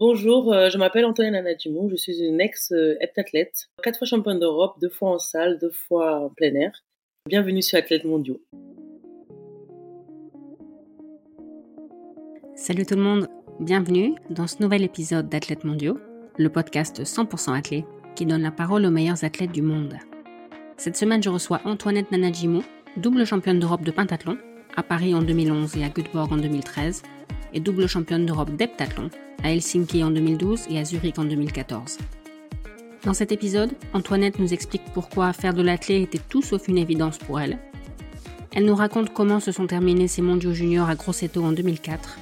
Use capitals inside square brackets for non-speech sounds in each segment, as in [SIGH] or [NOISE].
Bonjour, euh, je m'appelle Antoine Anadimou, je suis une ex-heptathlète, quatre fois championne d'Europe, deux fois en salle, deux fois en plein air. Bienvenue sur Athlètes Mondiaux. Salut tout le monde, bienvenue dans ce nouvel épisode d'Athlètes Mondiaux, le podcast 100% athlète qui donne la parole aux meilleurs athlètes du monde. Cette semaine, je reçois Antoinette Nanajimou, double championne d'Europe de pentathlon, à Paris en 2011 et à Göteborg en 2013, et double championne d'Europe d'heptathlon, à Helsinki en 2012 et à Zurich en 2014. Dans cet épisode, Antoinette nous explique pourquoi faire de l'athlète était tout sauf une évidence pour elle. Elle nous raconte comment se sont terminés ses mondiaux juniors à Grosseto en 2004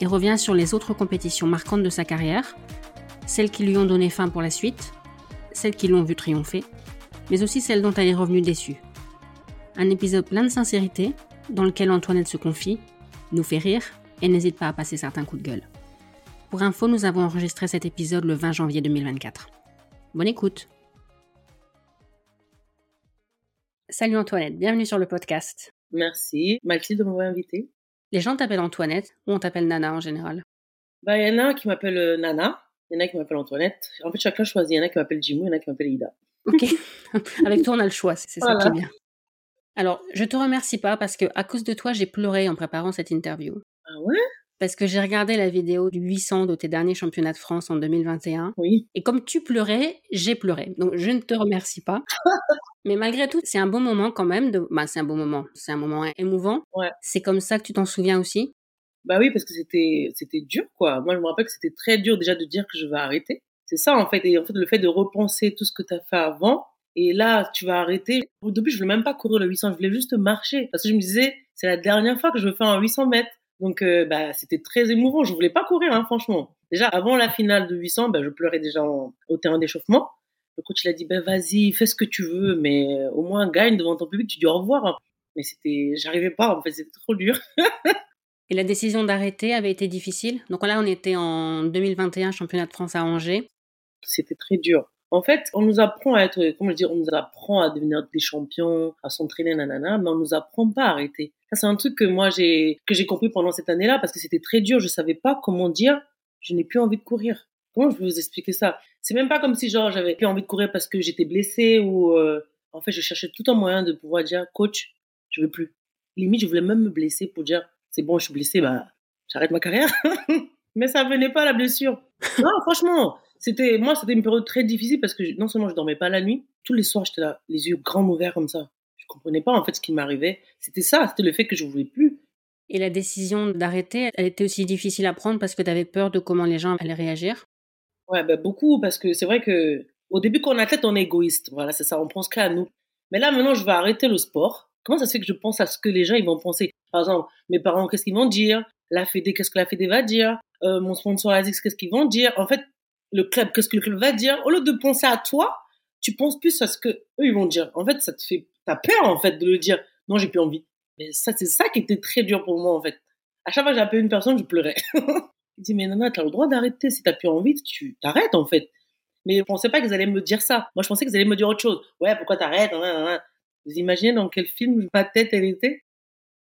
et revient sur les autres compétitions marquantes de sa carrière, celles qui lui ont donné fin pour la suite, celles qui l'ont vu triompher, mais aussi celles dont elle est revenue déçue. Un épisode plein de sincérité, dans lequel Antoinette se confie, nous fait rire et n'hésite pas à passer certains coups de gueule. Pour info, nous avons enregistré cet épisode le 20 janvier 2024. Bonne écoute Salut Antoinette, bienvenue sur le podcast. Merci, merci de m'avoir invité. Les gens t'appellent Antoinette ou on t'appelle Nana en général Bah, il y en a qui m'appellent euh, Nana, il y en a qui m'appellent Antoinette. En fait, chacun choisit. Il y en a qui m'appellent Jimou, il y en a qui m'appellent Ida. Ok, [LAUGHS] avec toi on a le choix, c'est ça qui est bien. Alors, je te remercie pas parce que à cause de toi, j'ai pleuré en préparant cette interview. Ah ouais? Parce que j'ai regardé la vidéo du 800 de tes derniers championnats de France en 2021. Oui. Et comme tu pleurais, j'ai pleuré. Donc, je ne te remercie pas. [LAUGHS] Mais malgré tout, c'est un bon moment quand même. De... Bah, c'est un bon moment. C'est un moment émouvant. Ouais. C'est comme ça que tu t'en souviens aussi? Bah oui, parce que c'était c'était dur, quoi. Moi, je me rappelle que c'était très dur déjà de dire que je vais arrêter. C'est ça, en fait. Et en fait, le fait de repenser tout ce que tu as fait avant, et là, tu vas arrêter. Au début, je voulais même pas courir le 800, je voulais juste marcher. Parce que je me disais, c'est la dernière fois que je veux faire un 800 mètres. Donc, euh, bah, c'était très émouvant. Je voulais pas courir, hein, franchement. Déjà, avant la finale de 800, bah, je pleurais déjà en- au terrain d'échauffement. Le coach, il a dit, ben, vas-y, fais ce que tu veux, mais euh, au moins, gagne devant ton public, tu dis au revoir. hein. Mais c'était, j'arrivais pas, en fait, c'était trop dur. [LAUGHS] Et la décision d'arrêter avait été difficile? Donc là, on était en 2021, championnat de France à Angers. c'était très dur. En fait, on nous apprend à être, comment je on nous apprend à devenir des champions, à s'entraîner, nanana, mais on nous apprend pas à arrêter. Ça, c'est un truc que moi, j'ai, que j'ai compris pendant cette année-là, parce que c'était très dur. Je savais pas comment dire, je n'ai plus envie de courir. Comment je peux vous expliquer ça? C'est même pas comme si, genre, j'avais plus envie de courir parce que j'étais blessée ou, euh, en fait, je cherchais tout un moyen de pouvoir dire, coach, je veux plus. Limite, je voulais même me blesser pour dire, c'est bon, je suis blessée, bah, j'arrête ma carrière. [LAUGHS] mais ça venait pas, la blessure. Non, franchement, c'était moi c'était une période très difficile parce que je- non seulement je dormais pas la nuit tous les soirs j'étais là les yeux grands ouverts comme ça. Je comprenais pas en fait ce qui m'arrivait. C'était ça c'était le fait que je voulais plus. Et la décision d'arrêter, elle était aussi difficile à prendre parce que tu avais peur de comment les gens allaient réagir? ouais ben beaucoup parce que c'est vrai que au début quand on athlète on est égoïste. Voilà c'est ça on pense qu'à nous. Mais là maintenant je vais arrêter le sport. Comment ça se fait que je pense à ce que les gens ils vont penser? Par exemple mes parents qu'est-ce qu'ils vont dire? La Fédé qu'est-ce que la Fédé va dire? Euh, mon sponsor Azix qu'est-ce qu'ils vont dire? En fait le club qu'est-ce que le club va dire. Au lieu de penser à toi tu penses plus à ce que eux ils vont dire. En fait ça te fait t'as peur en fait de le dire. Non j'ai plus envie. Mais ça c'est ça qui était très dur pour moi en fait. À chaque fois que j'appelais une personne je pleurais. [LAUGHS] Je dis mais nana t'as le droit d'arrêter. Si t'as plus envie tu t'arrêtes en fait. Mais je pensais pas qu'ils allaient me dire ça. Moi je pensais qu'ils allaient me dire autre chose. Ouais pourquoi t'arrêtes vous imaginez dans quel film ma tête elle était?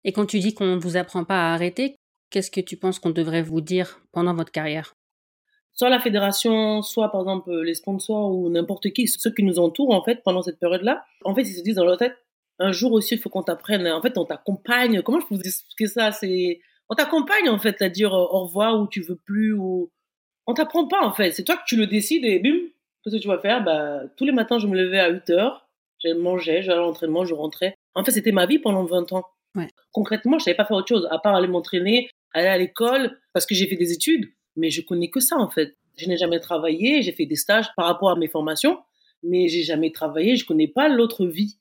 Et quand tu dis qu'on ne vous apprend pas à arrêter, qu'est-ce que tu penses qu'on devrait vous dire pendant votre carrière? Soit la fédération, soit par exemple les sponsors ou n'importe qui, ceux qui nous entourent en fait pendant cette période-là, en fait ils se disent dans leur tête, un jour aussi il faut qu'on t'apprenne, en fait on t'accompagne, comment je peux vous expliquer ça? C'est on t'accompagne en fait à dire euh, au revoir ou tu veux plus ou on t'apprend pas en fait, c'est toi que tu le décides et bim, qu'est-ce que tu vas faire? Bah tous les matins je me levais à 8 heures, je mangeais, j'allais à l'entraînement, je rentrais. En fait c'était ma vie pendant 20 ans. Ouais. Concrètement je savais pas faire autre chose à part aller m'entraîner, aller à l'école parce que j'ai fait des études mais je connais que ça en fait. Je n'ai jamais travaillé, j'ai fait des stages par rapport à mes formations, mais j'ai jamais travaillé, je connais pas l'autre vie.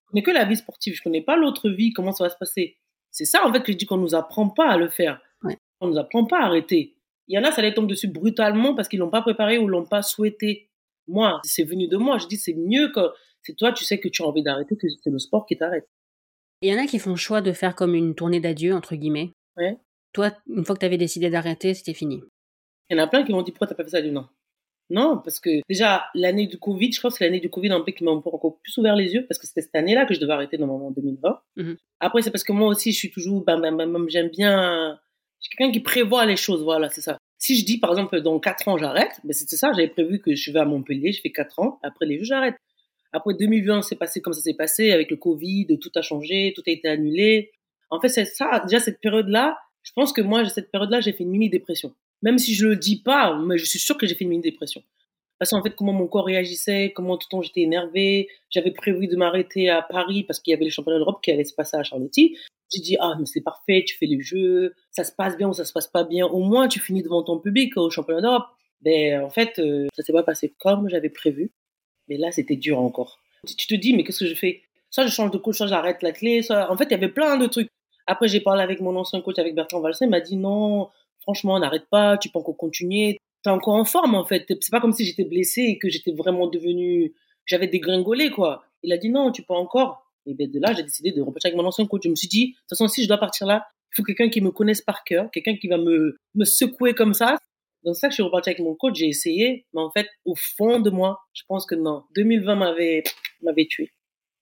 Je connais que la vie sportive, je connais pas l'autre vie, comment ça va se passer. C'est ça en fait que je dis qu'on nous apprend pas à le faire. Ouais. On nous apprend pas à arrêter. Il y en a, ça les tombe dessus brutalement parce qu'ils l'ont pas préparé ou l'ont pas souhaité. Moi, c'est venu de moi. Je dis c'est mieux que c'est toi, tu sais que tu as envie d'arrêter, que c'est le sport qui t'arrête. Il y en a qui font le choix de faire comme une tournée d'adieu, entre guillemets. Ouais. Toi, une fois que tu avais décidé d'arrêter, c'était fini. Il y en a plein qui m'ont dit pourquoi t'as pas fait ça? Dis non. Non, parce que déjà, l'année du Covid, je crois que c'est l'année du Covid un peu qui m'a encore plus ouvert les yeux, parce que c'était cette année-là que je devais arrêter normalement en 2020. Mhm. Après, c'est parce que moi aussi, je suis toujours, bam, bam, bam, j'aime bien, je suis quelqu'un qui prévoit les choses, voilà, c'est ça. Si je dis, par exemple, dans 4 ans, j'arrête, ben c'était ça, j'avais prévu que je vais à Montpellier, je fais 4 ans, après les Jeux, j'arrête. Après 2020, c'est passé comme ça s'est passé, avec le Covid, tout a changé, tout a été annulé. En fait, c'est ça, déjà cette période-là, je pense que moi, cette période-là, j'ai fait une mini-dépression. Même si je le dis pas, mais je suis sûre que j'ai fait une mini-dépression. Parce qu'en fait, comment mon corps réagissait, comment tout le temps j'étais énervée. J'avais prévu de m'arrêter à Paris parce qu'il y avait les championnats d'Europe qui allaient se passer à Charletti. J'ai dit, ah, mais c'est parfait, tu fais les jeux, ça se passe bien ou ça se passe pas bien. Au moins, tu finis devant ton public au championnat d'Europe. Ben, en fait, euh, ça s'est pas passé comme j'avais prévu. Mais là, c'était dur encore. Tu te dis, mais qu'est-ce que je fais? Soit je change de coach, soit j'arrête la clé. Soit... En fait, il y avait plein de trucs. Après, j'ai parlé avec mon ancien coach, avec Bertrand Valsin, il m'a dit, non, franchement, n'arrête pas, tu peux encore continuer t'es encore en forme en fait. C'est pas comme si j'étais blessée et que j'étais vraiment devenue, j'avais dégringolé quoi. Il a dit non, tu peux encore. Et ben de là, j'ai décidé de repartir avec mon ancien coach. Je me suis dit, de toute façon, si je dois partir là, il faut quelqu'un qui me connaisse par cœur, quelqu'un qui va me, me secouer comme ça. Donc ça que je suis reparti avec mon coach, j'ai essayé, mais en fait, au fond de moi, je pense que non. 2020 m'avait m'avait tué.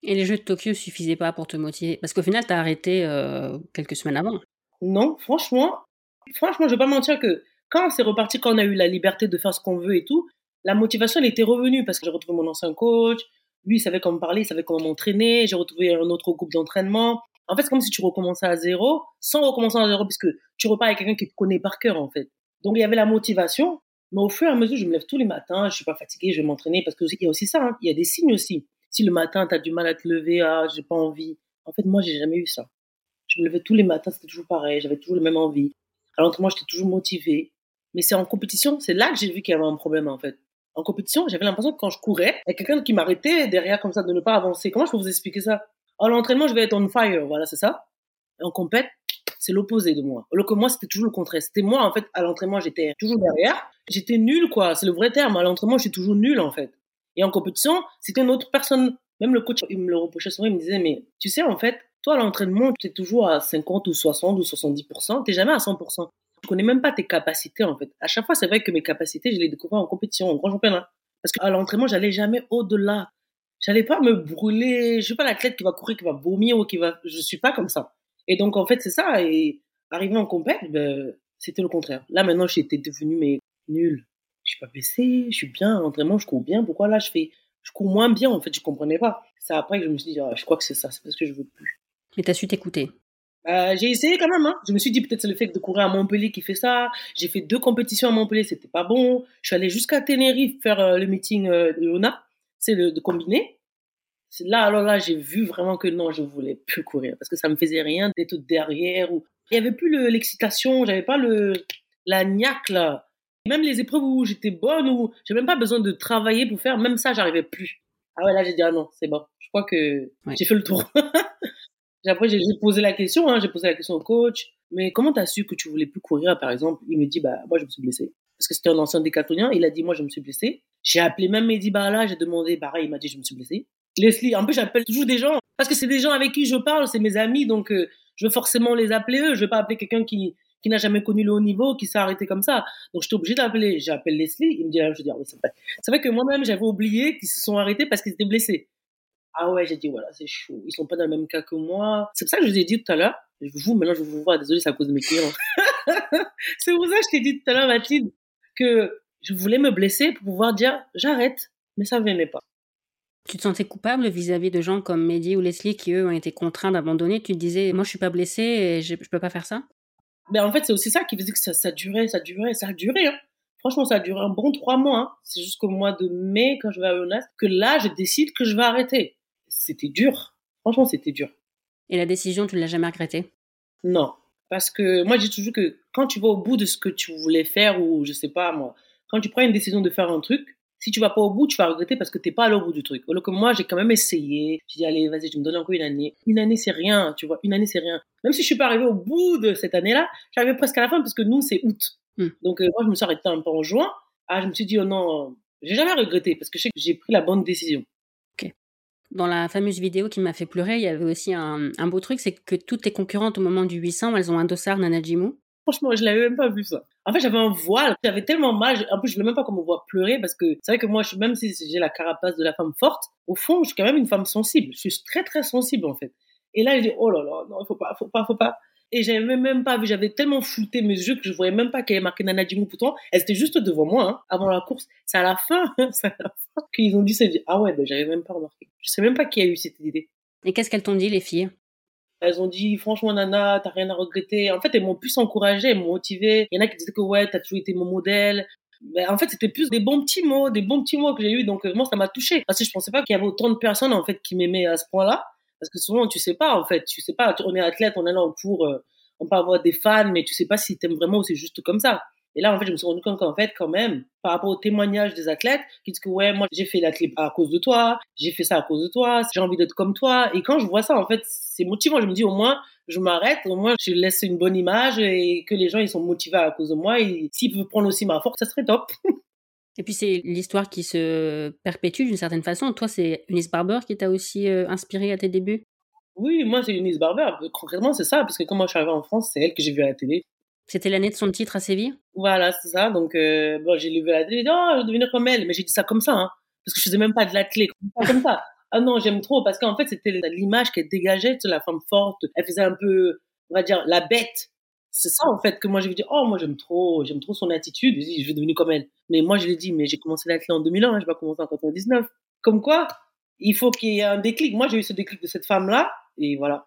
Et les Jeux de Tokyo suffisaient pas pour te motiver? Parce qu'au final, tu as arrêté euh, quelques semaines avant. Non, franchement, franchement, je vais pas mentir que quand c'est reparti, quand on a eu la liberté de faire ce qu'on veut et tout, la motivation, elle était revenue parce que j'ai retrouvé mon ancien coach. Lui, il savait comment parler, il savait comment m'entraîner. J'ai retrouvé un autre groupe d'entraînement. En fait, c'est comme si tu recommençais à zéro, sans recommencer à zéro, puisque tu repars avec quelqu'un qui te connaît par cœur, en fait. Donc, il y avait la motivation. Mais au fur et à mesure, je me lève tous les matins, je suis pas fatiguée, je vais m'entraîner, parce que il y a aussi ça, hein. il y a des signes aussi. Si le matin, tu as du mal à te lever, ah, j'ai pas envie. En fait, moi, j'ai jamais eu ça. Je me levais tous les matins, c'était toujours pareil, j'avais toujours la même envie. À l'entraînement, j'étais toujours motivée. Mais c'est en compétition, c'est là que j'ai vu qu'il y avait un problème en fait. En compétition, j'avais l'impression que quand je courais, il y a quelqu'un qui m'arrêtait derrière comme ça de ne pas avancer. Comment je peux vous expliquer ça? À l'entraînement, je vais être on fire, voilà, c'est ça. Et en compète, c'est l'opposé de moi. Alors que moi, c'était toujours le contraire. C'était moi, en fait, à l'entraînement, j'étais toujours derrière. J'étais nul, quoi. C'est le vrai terme. À l'entraînement, j'étais toujours nul, en fait. Et en compétition, c'était une autre personne. Même le coach, il me le reprochait souvent. Il me disait, mais tu sais, en fait, toi, à l'entraînement, tu es toujours à 50 ou 60 ou 70%. Tu jamais à 100% je connais même pas tes capacités en fait. À chaque fois, c'est vrai que mes capacités, je les découvrais en compétition, en grand championnat. Parce qu'à l'entraînement, j'allais jamais au-delà. J'allais pas me brûler. Je suis pas l'athlète qui va courir, qui va vomir ou qui va. Je suis pas comme ça. Et donc en fait, c'est ça. Et arrivé en compète, ben, c'était le contraire. Là maintenant, j'étais devenue mais nul. Je suis pas baissé, je suis bien. À l'entraînement, je cours bien. Pourquoi là, je fais, je cours moins bien en fait. Je comprenais pas. C'est après que je me suis dit, ah, je crois que c'est ça. C'est parce que je veux plus. Mais t'as su t'écouter? Euh, j'ai essayé quand même. Hein. Je me suis dit peut-être c'est le fait de courir à Montpellier qui fait ça. J'ai fait deux compétitions à Montpellier, c'était pas bon. Je suis allée jusqu'à Tenerife faire euh, le meeting euh, de Lona, c'est de, de combiner. Là, alors là, j'ai vu vraiment que non, je voulais plus courir parce que ça me faisait rien d'être derrière ou il y avait plus l'excitation, j'avais pas le la niaque là. Même les épreuves où j'étais bonne ou j'ai même pas besoin de travailler pour faire, même ça, j'arrivais plus. Ah ouais, là, j'ai dit ah non, c'est bon. Je crois que j'ai fait le tour. [LAUGHS] Après, j'ai posé la question, hein, j'ai posé la question au coach. Mais comment tu as su que tu voulais plus courir, par exemple? Il me dit, bah, moi, je me suis blessé. Parce que c'était un ancien décathlonien. Il a dit, moi, je me suis blessé. J'ai appelé même Mehdi là j'ai demandé, pareil, il m'a dit, je me suis blessé. Leslie, en plus, j'appelle toujours des gens. Parce que c'est des gens avec qui je parle, c'est mes amis. Donc, euh, je veux forcément les appeler eux. Je veux pas appeler quelqu'un qui, qui n'a jamais connu le haut niveau, qui s'est arrêté comme ça. Donc, j'étais obligée d'appeler. J'appelle Leslie. Il me dit, je dis, ah c'est vrai. C'est vrai que moi-même, j'avais oublié qu'ils se sont arrêtés parce qu'ils étaient blessés. Ah ouais, j'ai dit, voilà, c'est chaud. Ils sont pas dans le même cas que moi. C'est pour ça que je vous ai dit tout à l'heure. Vous, maintenant, je vous vois. Désolé, c'est à cause de mes clients. [LAUGHS] c'est pour ça que je t'ai dit tout à l'heure, Mathilde, que je voulais me blesser pour pouvoir dire, j'arrête. Mais ça ne venait pas. Tu te sentais coupable vis-à-vis de gens comme Mehdi ou Leslie qui, eux, ont été contraints d'abandonner? Tu te disais, moi, je suis pas blessée et je, je peux pas faire ça? Ben, en fait, c'est aussi ça qui faisait que ça, ça durait, ça durait, ça a duré. Hein. Franchement, ça a duré un bon trois mois. Hein. C'est jusqu'au mois de mai, quand je vais à Jonas, que là, je décide que je vais arrêter c'était dur. Franchement, c'était dur. Et la décision, tu ne l'as jamais regrettée? Non. Parce que moi, j'ai toujours que quand tu vas au bout de ce que tu voulais faire, ou je sais pas moi, quand tu prends une décision de faire un truc, si tu vas pas au bout, tu vas regretter parce que tu n'es pas allé au bout du truc. Alors que moi, j'ai quand même essayé. J'ai dit, allez, vas-y, je me donne encore une année. Une année, c'est rien, tu vois. Une année, c'est rien. Même si je suis pas arrivé au bout de cette année-là, j'arrivais presque à la fin parce que nous, c'est août. Hmm. Donc, euh, moi, je me suis arrêté un peu en juin. Ah, je me suis dit, oh non, j'ai jamais regretté parce que je sais que j'ai pris la bonne décision. Dans la fameuse vidéo qui m'a fait pleurer, il y avait aussi un, beau truc, c'est que toutes tes concurrentes au moment du 800, elles ont un dossard Nanajimu. Franchement, je l'avais même pas vu ça. En fait, j'avais un voile, j'avais tellement mal. En plus, je voulais même pas qu'on me voit pleurer parce que c'est vrai que moi, même si j'ai la carapace de la femme forte, au fond, je suis quand même une femme sensible. Je suis très très sensible en fait. Et là, je dis oh là là, non, faut pas, faut pas, faut pas. Et j'avais même pas vu, j'avais tellement flouté mes yeux que je voyais même pas qu'elle avait marqué Nana Jimou. Pourtant, elle était juste devant moi, hein, avant la course. C'est à la fin, [LAUGHS] c'est à la fin qu'ils ont dit, ah ouais, ben, j'avais même pas remarqué. Je sais même pas qui a eu cette idée. Et qu'est-ce qu'elles t'ont dit, les filles? Elles ont dit, franchement, Nana, t'as rien à regretter. En fait, elles m'ont plus encouragée, elles m'ont motivée. Il y en a qui disaient que ouais, t'as toujours été mon modèle. Mais en fait, c'était plus des bons petits mots, des bons petits mots que j'ai eu. Donc, euh, moi, ça m'a touché. Parce que je pensais pas qu'il y avait autant de personnes, en fait, qui m'aimaient à ce point-là. Parce que souvent, tu sais pas, en fait. Tu sais pas, on est athlète, on est là cours, euh, on peut avoir des fans, mais tu sais pas si t'aimes vraiment ou c'est juste comme ça. Et là, en fait, je me suis rendu compte qu'en fait, quand même, par rapport aux témoignages des athlètes, qui disent que ouais, moi, j'ai fait l'athlète à cause de toi, j'ai fait ça à cause de toi, j'ai envie d'être comme toi. Et quand je vois ça, en fait, c'est motivant. Je me dis, au moins, je m'arrête, au moins, je laisse une bonne image et que les gens, ils sont motivés à cause de moi. Et s'ils peuvent prendre aussi ma force, ça serait top. [LAUGHS] Et puis c'est l'histoire qui se perpétue d'une certaine façon. Toi, c'est Eunice Barber qui t'a aussi euh, inspiré à tes débuts? Oui, moi c'est Eunice Barber. Concrètement, c'est ça, parce que quand moi je suis arrivée en France, c'est elle que j'ai vue à la télé. C'était l'année de son titre à Séville? Voilà, c'est ça. Donc, euh, bon, j'ai vu à la télé, oh, je vais devenir comme elle. Mais j'ai dit ça comme ça, hein, parce que je faisais même pas de l'athlète, comme ça. [LAUGHS] Ah non, j'aime trop, parce qu'en fait, c'était l'image qu'elle dégageait, tu la femme forte. Elle faisait un peu, on va dire, la bête. C'est ça, en fait, que moi, j'ai dit, oh, moi, j'aime trop, j'aime trop son attitude. Je vais devenir comme elle. Mais moi, je l'ai dit, mais j'ai commencé l'athlète en 2001, hein, je vais pas commencer en 99. Comme quoi, il faut qu'il y ait un déclic. Moi, j'ai eu ce déclic de cette femme-là, et voilà.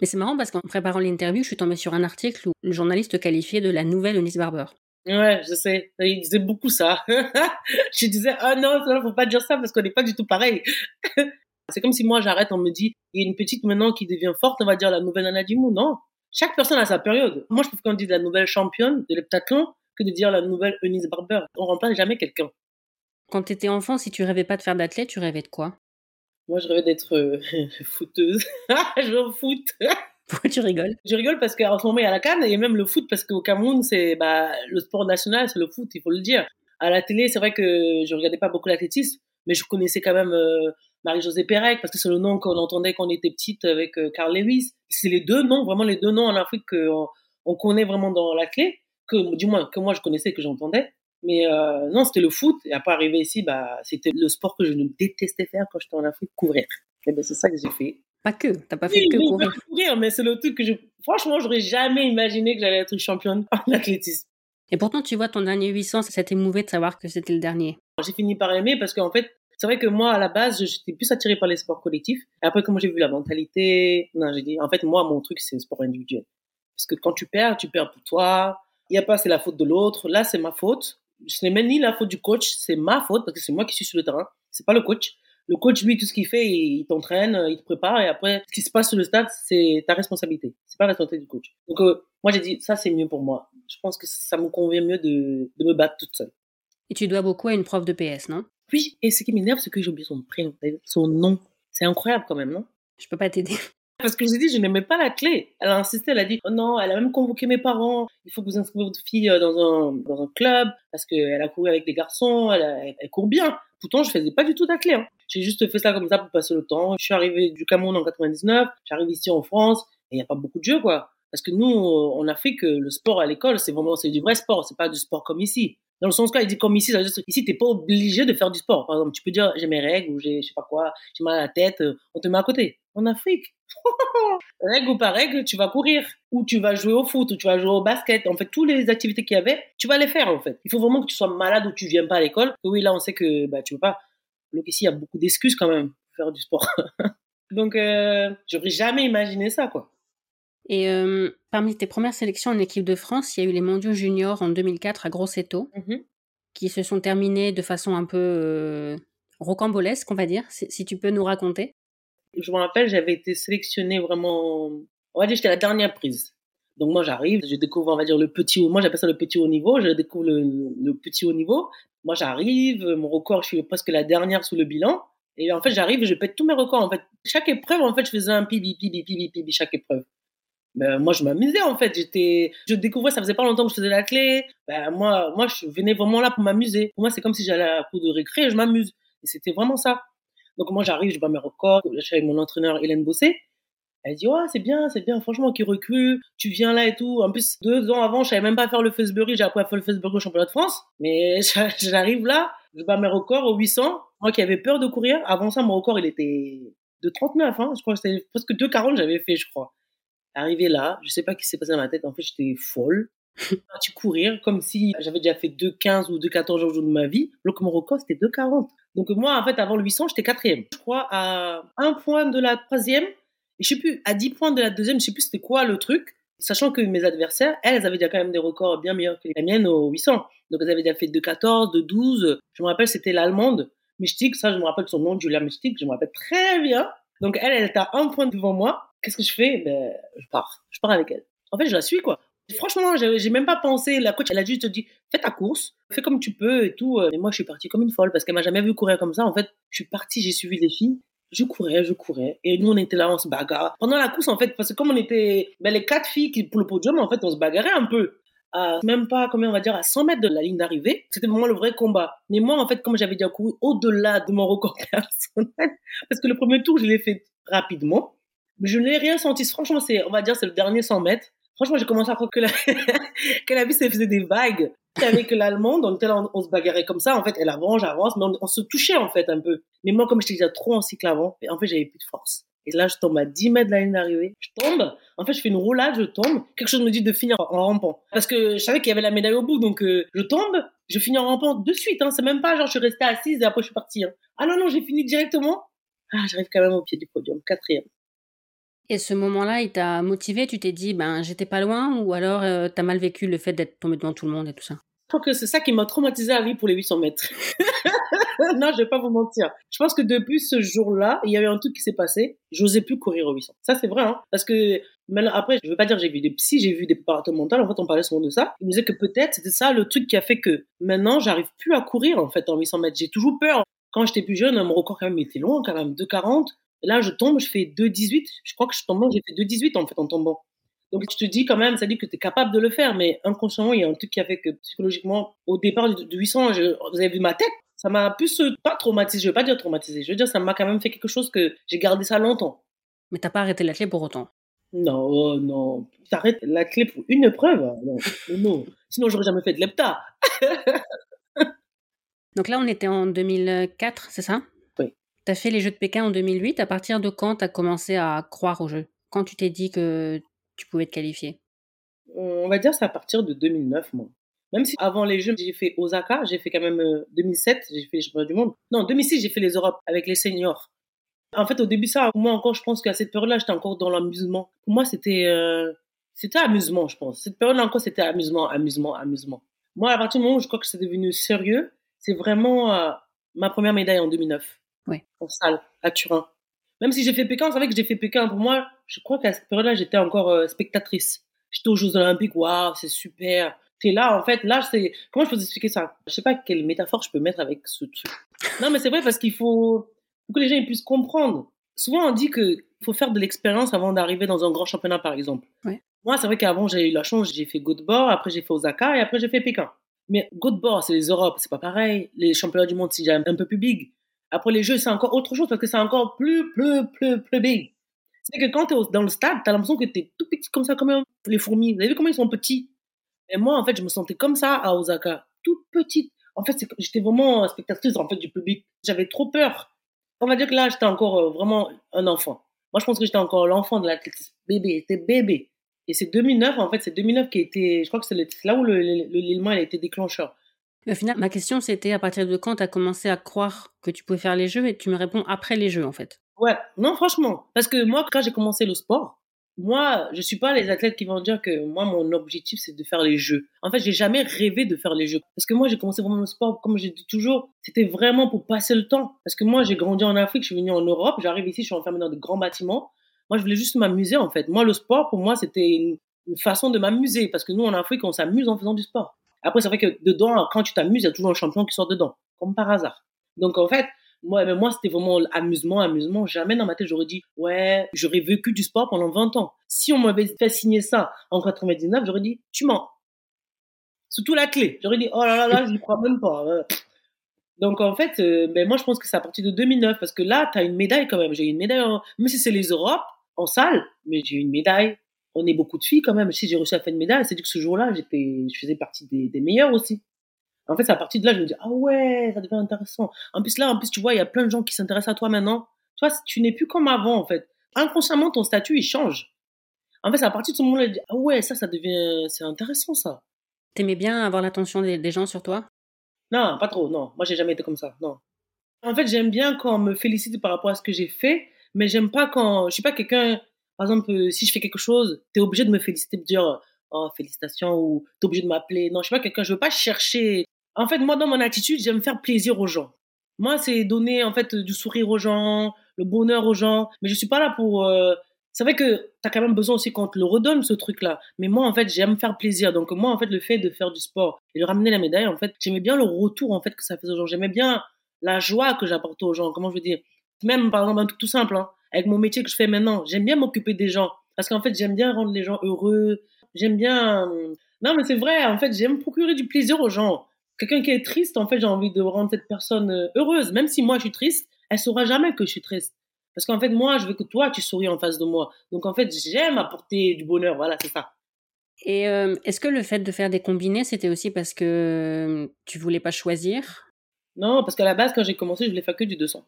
Mais c'est marrant parce qu'en préparant l'interview, je suis tombée sur un article où le journaliste qualifiait de la nouvelle Eunice Barber. Ouais, je sais. Il disait beaucoup ça. [LAUGHS] je disais, ah non, il faut pas dire ça parce qu'on n'est pas du tout pareil. [LAUGHS] c'est comme si moi j'arrête, on me dit, il y a une petite maintenant qui devient forte, on va dire la nouvelle Anna Dimou. Non. Chaque personne a sa période. Moi, je trouve qu'on dit la nouvelle championne de l'heptathlon que de dire la nouvelle Eunice Barber. On remplace jamais quelqu'un. Quand tu étais enfant, si tu rêvais pas de faire d'athlète, tu rêvais de quoi? Moi, je rêvais d'être euh, [LAUGHS] footeuse. [LAUGHS] je veux foot. Pourquoi tu rigoles? Je rigole parce qu'en ce moment, il y a la canne et même le foot, parce qu'au Cameroun, c'est bah, le sport national, c'est le foot, il faut le dire. À la télé, c'est vrai que je regardais pas beaucoup l'athlétisme, mais je connaissais quand même euh, Marie-Josée Pérec, parce que c'est le nom qu'on entendait quand on était petite avec euh, Carl Lewis. C'est les deux noms, vraiment les deux noms en Afrique qu'on on connaît vraiment dans la clé, que du moins que moi je connaissais, que j'entendais. Mais euh, non, c'était le foot. Et après arriver ici, bah, c'était le sport que je ne détestais faire quand j'étais en Afrique, courir. Et ben c'est ça que j'ai fait. Pas que, t'as pas fait que courir. Pas courir, mais c'est le truc que je, franchement, j'aurais jamais imaginé que j'allais être championne en athlétisme. Et pourtant, tu vois, ton dernier 800, ça t'émouvait de savoir que c'était le dernier. J'ai fini par aimer parce qu'en fait, c'est vrai que moi, à la base, j'étais plus attirée par les sports collectifs. Et après, comment j'ai vu la mentalité, non, j'ai dit, en fait, moi, mon truc, c'est le sport individuel. Parce que quand tu perds, tu perds pour toi. Il n'y a pas, c'est la faute de l'autre. Là, c'est ma faute ce n'est même ni la faute du coach, c'est ma faute parce que c'est moi qui suis sur le terrain. C'est pas le coach. Le coach, lui, tout ce qu'il fait, il t'entraîne, il te prépare et après, ce qui se passe sur le stade, c'est ta responsabilité. C'est pas la responsabilité du coach. Donc, euh, moi, j'ai dit, ça, c'est mieux pour moi. Je pense que ça me convient mieux de, de me battre toute seule. Et tu dois beaucoup à une prof de PS, non? Oui, et ce qui m'énerve, c'est que j'ai oublié son prénom, son nom. C'est incroyable quand même, non? Je peux pas t'aider. Parce que j'ai dit, je n'aimais pas la clé. Elle a insisté, elle a dit, oh non, elle a même convoqué mes parents. Il faut que vous inscriviez votre fille euh, dans un, dans un club parce qu'elle a couru avec des garçons, elle, elle, court bien. Pourtant, je faisais pas du tout d'athlète. Hein. J'ai juste fait ça comme ça pour passer le temps. Je suis arrivée du Cameroun en 99, j'arrive ici en France et il n'y a pas beaucoup de jeux, quoi. Parce que nous, en Afrique, le sport à l'école, c'est vraiment, c'est du vrai sport. C'est pas du sport comme ici. Dans le sens quoi, il dit comme ici, ça veut dire, ici, t'es pas obligé de faire du sport. Par exemple, tu peux dire, j'ai mes règles ou j'ai, je sais pas quoi, j'ai mal à la tête, euh, on te met à côté. En Afrique, [LAUGHS] règle ou pas règle, tu vas courir, ou tu vas jouer au foot, ou tu vas jouer au basket. En fait, toutes les activités qu'il y avait, tu vas les faire, en fait. Il faut vraiment que tu sois malade ou tu viens pas à l'école. Oui, là, on sait que, bah, tu veux pas. Donc ici, il y a beaucoup d'excuses quand même pour faire du sport. [LAUGHS] Donc, euh, j'aurais jamais imaginé ça, quoi. Et euh, parmi tes premières sélections en équipe de France, il y a eu les mondiaux juniors en 2004 à Grosseto, mmh qui se sont terminés de façon un peu euh, rocambolesque, on va dire, si tu peux nous raconter. Je me rappelle, j'avais été sélectionnée vraiment, on va dire, j'étais la dernière prise. Donc moi, j'arrive, je découvre, on va dire, le petit haut, moi j'appelle ça le petit haut niveau, je découvre le, petit haut niveau. Moi, j'arrive, mon record, je suis presque la dernière sous le bilan. Et en fait, j'arrive et je pète tous mes records. En fait, chaque épreuve, en fait, je faisais un pibi, pibi, pibi, pibi, chaque épreuve. Ben, moi, je m'amusais, en fait. J'étais, je découvrais, ça faisait pas longtemps que je faisais la clé. Ben, moi, moi, je venais vraiment là pour m'amuser. Pour moi, c'est comme si j'allais à la cour de récré et je m'amuse. Et c'était vraiment ça. Donc moi j'arrive, je bats mes records, je suis avec mon entraîneur Hélène Bossé. Elle dit ouais c'est bien, c'est bien, franchement qui recule, tu viens là et tout. En plus deux ans avant je savais même pas faire le Fessbury, j'ai appris à faire le Fessbury au championnat de France. Mais [LAUGHS] j'arrive là, je bats mes records au 800. Moi qui avais peur de courir, avant ça mon record il était de 39, hein. je crois que c'était presque 2,40 j'avais fait je crois. Arrivé là, je sais pas ce qui s'est passé dans ma tête. En fait, j'étais folle. tu courir comme si j'avais déjà fait 2,15 ou 2,14 au jour de ma vie, que mon record c'était 2,40. Donc moi, en fait, avant le 800, j'étais quatrième. Je crois à un point de la troisième, et je sais plus, à 10 points de la deuxième, je sais plus c'était quoi le truc, sachant que mes adversaires, elles, avaient déjà quand même des records bien meilleurs que les miennes au 800. Donc elles avaient déjà fait 2,14, 2,12. Je me rappelle, c'était l'allemande, Mystique, ça je me rappelle son nom, Julia Mystique, je me rappelle très bien. Donc elle, elle était à un point devant moi. Qu'est-ce que je fais? Ben, Je pars. Je pars avec elle. En fait, je la suis, quoi. Franchement, j'ai même pas pensé. La coach, elle a juste dit fais ta course, fais comme tu peux et tout. Et moi, je suis partie comme une folle parce qu'elle m'a jamais vu courir comme ça. En fait, je suis partie, j'ai suivi les filles. Je courais, je courais. Et nous, on était là, on se bagarre. Pendant la course, en fait, parce que comme on était ben, les quatre filles qui, pour le podium, en fait, on se bagarrait un peu. Même pas, combien on va dire, à 100 mètres de la ligne d'arrivée. C'était vraiment le vrai combat. Mais moi, en fait, comme j'avais déjà couru au-delà de mon record [LAUGHS] personnel, parce que le premier tour, je l'ai fait rapidement, je n'ai rien senti. Franchement, c'est, on va dire, c'est le dernier 100 mètres. Franchement, j'ai commencé à croire que la, [LAUGHS] que la vie, faisait des vagues. Avec l'allemande, on était là, on, se bagarrait comme ça. En fait, elle avance, j'avance, mais on, se touchait, en fait, un peu. Mais moi, comme j'étais déjà trop en cycle avant, en fait, j'avais plus de force. Et là, je tombe à 10 mètres de la ligne d'arrivée. Je tombe. En fait, je fais une roulade, je tombe. Quelque chose me dit de finir en rampant. Parce que je savais qu'il y avait la médaille au bout. Donc, euh, je tombe. Je finis en rampant de suite. Hein. C'est même pas genre, je suis restée assise et après, je suis partie. Hein. Ah non, non, j'ai fini directement. Ah, j'arrive quand même au pied du podium. Quatrième. Et ce moment-là, il t'a motivé Tu t'es dit, ben, j'étais pas loin Ou alors, euh, t'as mal vécu le fait d'être tombé devant tout le monde et tout ça? Je crois que c'est ça qui m'a traumatisé à vie pour les 800 mètres. [LAUGHS] non, je vais pas vous mentir. Je pense que depuis ce jour-là, il y a eu un truc qui s'est passé. J'osais plus courir au 800. Ça, c'est vrai, hein. Parce que, maintenant, après, je veux pas dire j'ai vu des psys, j'ai vu des mentaux. En fait, on parlait souvent de ça. Ils me disaient que peut-être c'était ça le truc qui a fait que maintenant, j'arrive plus à courir, en fait, en 800 mètres. J'ai toujours peur. Quand j'étais plus jeune, mon record quand même était long, quand même 2,40. Là, je tombe, je fais 2,18. Je crois que je tombe, j'ai fait 2,18 en fait en tombant. Donc, je te dis quand même, ça dit que tu es capable de le faire, mais inconsciemment, il y a un truc qui a fait que psychologiquement, au départ de 800, je, vous avez vu ma tête, ça m'a plus pas traumatisé, je veux pas dire traumatisé, je veux dire, ça m'a quand même fait quelque chose que j'ai gardé ça longtemps. Mais t'as pas arrêté la clé pour autant? Non, oh non. T'arrêtes la clé pour une épreuve Non, non. Sinon, j'aurais jamais fait de l'EPTA. [LAUGHS] Donc là, on était en 2004, c'est ça? Tu as fait les Jeux de Pékin en 2008. À partir de quand tu as commencé à croire aux Jeux Quand tu t'es dit que tu pouvais te qualifier? On va dire c'est à partir de 2009, moi. Même si avant les Jeux, j'ai fait Osaka, j'ai fait quand même 2007, euh, j'ai fait les Championnats du Monde. Non, 2006, j'ai fait les Europes avec les seniors. En fait, au début, ça, moi encore, je pense qu'à cette période-là, j'étais encore dans l'amusement. Pour moi, c'était euh, c'était amusement, je pense. Cette période-là encore, c'était amusement, amusement, amusement. Moi, à partir du moment où je crois que c'est devenu sérieux, c'est vraiment euh, ma première médaille en 2009 ouais. en salle à Turin. Même si j'ai fait Pékin, c'est vrai que j'ai fait Pékin. Pour moi, je crois qu'à cette période-là, j'étais encore euh, spectatrice. J'étais aux Jeux Olympiques, waouh, c'est super. T'es là, en fait, là, c'est. Comment je peux vous expliquer ça? Je sais pas quelle métaphore je peux mettre avec ce truc. Non, mais c'est vrai parce qu'il faut... faut que les gens puissent comprendre. Souvent, on dit qu'il faut faire de l'expérience avant d'arriver dans un grand championnat, par exemple. Moi, c'est vrai qu'avant, j'ai eu la chance, j'ai fait Göteborg, après j'ai fait Osaka et après j'ai fait Pékin. Mais Göteborg, c'est les Europes, c'est pas pareil. Les championnats du monde, c'est déjà un peu plus big. Après les jeux, c'est encore autre chose parce que c'est encore plus, plus, plus, plus big. C'est que quand tu es dans le stade, tu as l'impression que tu es tout petit comme ça, comme les fourmis. Vous avez vu comment ils sont petits? Et moi, en fait, je me sentais comme ça à Osaka, toute petite. En fait, j'étais vraiment spectatrice en fait, du public. J'avais trop peur. On va dire que là, j'étais encore euh, vraiment un enfant. Moi, je pense que j'étais encore l'enfant de l'athlétisme. Bébé, c'était bébé. Et c'est 2009, en fait, c'est 2009 qui été, je crois que c'est là où l'élément a été déclencheur. Au final, ma question, c'était à partir de quand tu as commencé à croire que tu pouvais faire les jeux et tu me réponds après les jeux, en fait? Ouais, non, franchement. Parce que moi, quand j'ai commencé le sport, moi, je suis pas les athlètes qui vont dire que moi, mon objectif, c'est de faire les jeux. En fait, j'ai jamais rêvé de faire les jeux. Parce que moi, j'ai commencé vraiment le sport, comme je dis toujours, c'était vraiment pour passer le temps. Parce que moi, j'ai grandi en Afrique, je suis venu en Europe, j'arrive ici, je suis enfermé dans des grands bâtiments. Moi, je voulais juste m'amuser, en fait. Moi, le sport, pour moi, c'était une, une façon de m'amuser. Parce que nous, en Afrique, on s'amuse en faisant du sport. Après, c'est vrai que dedans, quand tu t'amuses, il y a toujours un champion qui sort dedans, comme par hasard. Donc, en fait, moi, mais moi, c'était vraiment amusement, amusement. Jamais dans ma tête, j'aurais dit, ouais, j'aurais vécu du sport pendant 20 ans. Si on m'avait fait signer ça en 99, j'aurais dit, tu mens. Surtout la clé. J'aurais dit, oh là là là, je n'y crois même pas. Donc, en fait, euh, ben, moi, je pense que c'est à partir de 2009, parce que là, tu as une médaille quand même. J'ai une médaille, même si c'est les Europes, en salle, mais j'ai une médaille on est beaucoup de filles quand même. Si j'ai réussi à faire une médaille, c'est dit que ce jour-là, j'étais, je faisais partie des, des meilleures aussi. En fait, c'est à partir de là, je me dis, ah ouais, ça devient intéressant. En plus, là, en plus, tu vois, il y a plein de gens qui s'intéressent à toi maintenant. Toi, tu n'es plus comme avant, en fait. Inconsciemment, ton statut, il change. En fait, c'est à partir de ce moment-là, je dis, ah ouais, ça, ça devient, c'est intéressant, ça. T'aimais bien avoir l'attention des, gens sur toi? Non, pas trop, non. Moi, j'ai jamais été comme ça, non. En fait, j'aime bien quand on me félicite par rapport à ce que j'ai fait, mais j'aime pas quand, je suis pas quelqu'un, par exemple, euh, si je fais quelque chose, t'es obligé de me féliciter, de dire, oh, félicitations, ou t'es obligé de m'appeler. Non, je suis pas quelqu'un, je veux pas chercher. En fait, moi, dans mon attitude, j'aime faire plaisir aux gens. Moi, c'est donner, en fait, du sourire aux gens, le bonheur aux gens, mais je suis pas là pour, euh, c'est vrai que tu as quand même besoin aussi qu'on te le redonne, ce truc-là. Mais moi, en fait, j'aime faire plaisir. Donc, moi, en fait, le fait de faire du sport et de ramener la médaille, en fait, j'aimais bien le retour, en fait, que ça faisait aux gens. J'aimais bien la joie que j'apportais aux gens. Comment je veux dire? Même, par exemple, un truc tout simple, hein, avec mon métier que je fais maintenant, j'aime bien m'occuper des gens. Parce qu'en fait, j'aime bien rendre les gens heureux. J'aime bien, euh, non, mais c'est vrai, en fait, j'aime procurer du plaisir aux gens. Quelqu'un qui est triste, en fait, j'ai envie de rendre cette personne euh, heureuse. Même si moi, je suis triste, elle saura jamais que je suis triste. Parce qu'en fait, moi, je veux que toi, tu souris en face de moi. Donc, en fait, j'aime apporter du bonheur. Voilà, c'est ça. Et euh, est-ce que le fait de faire des combinés, c'était aussi parce que tu voulais pas choisir? Non, parce qu'à la base, quand j'ai commencé, je voulais faire que du 200.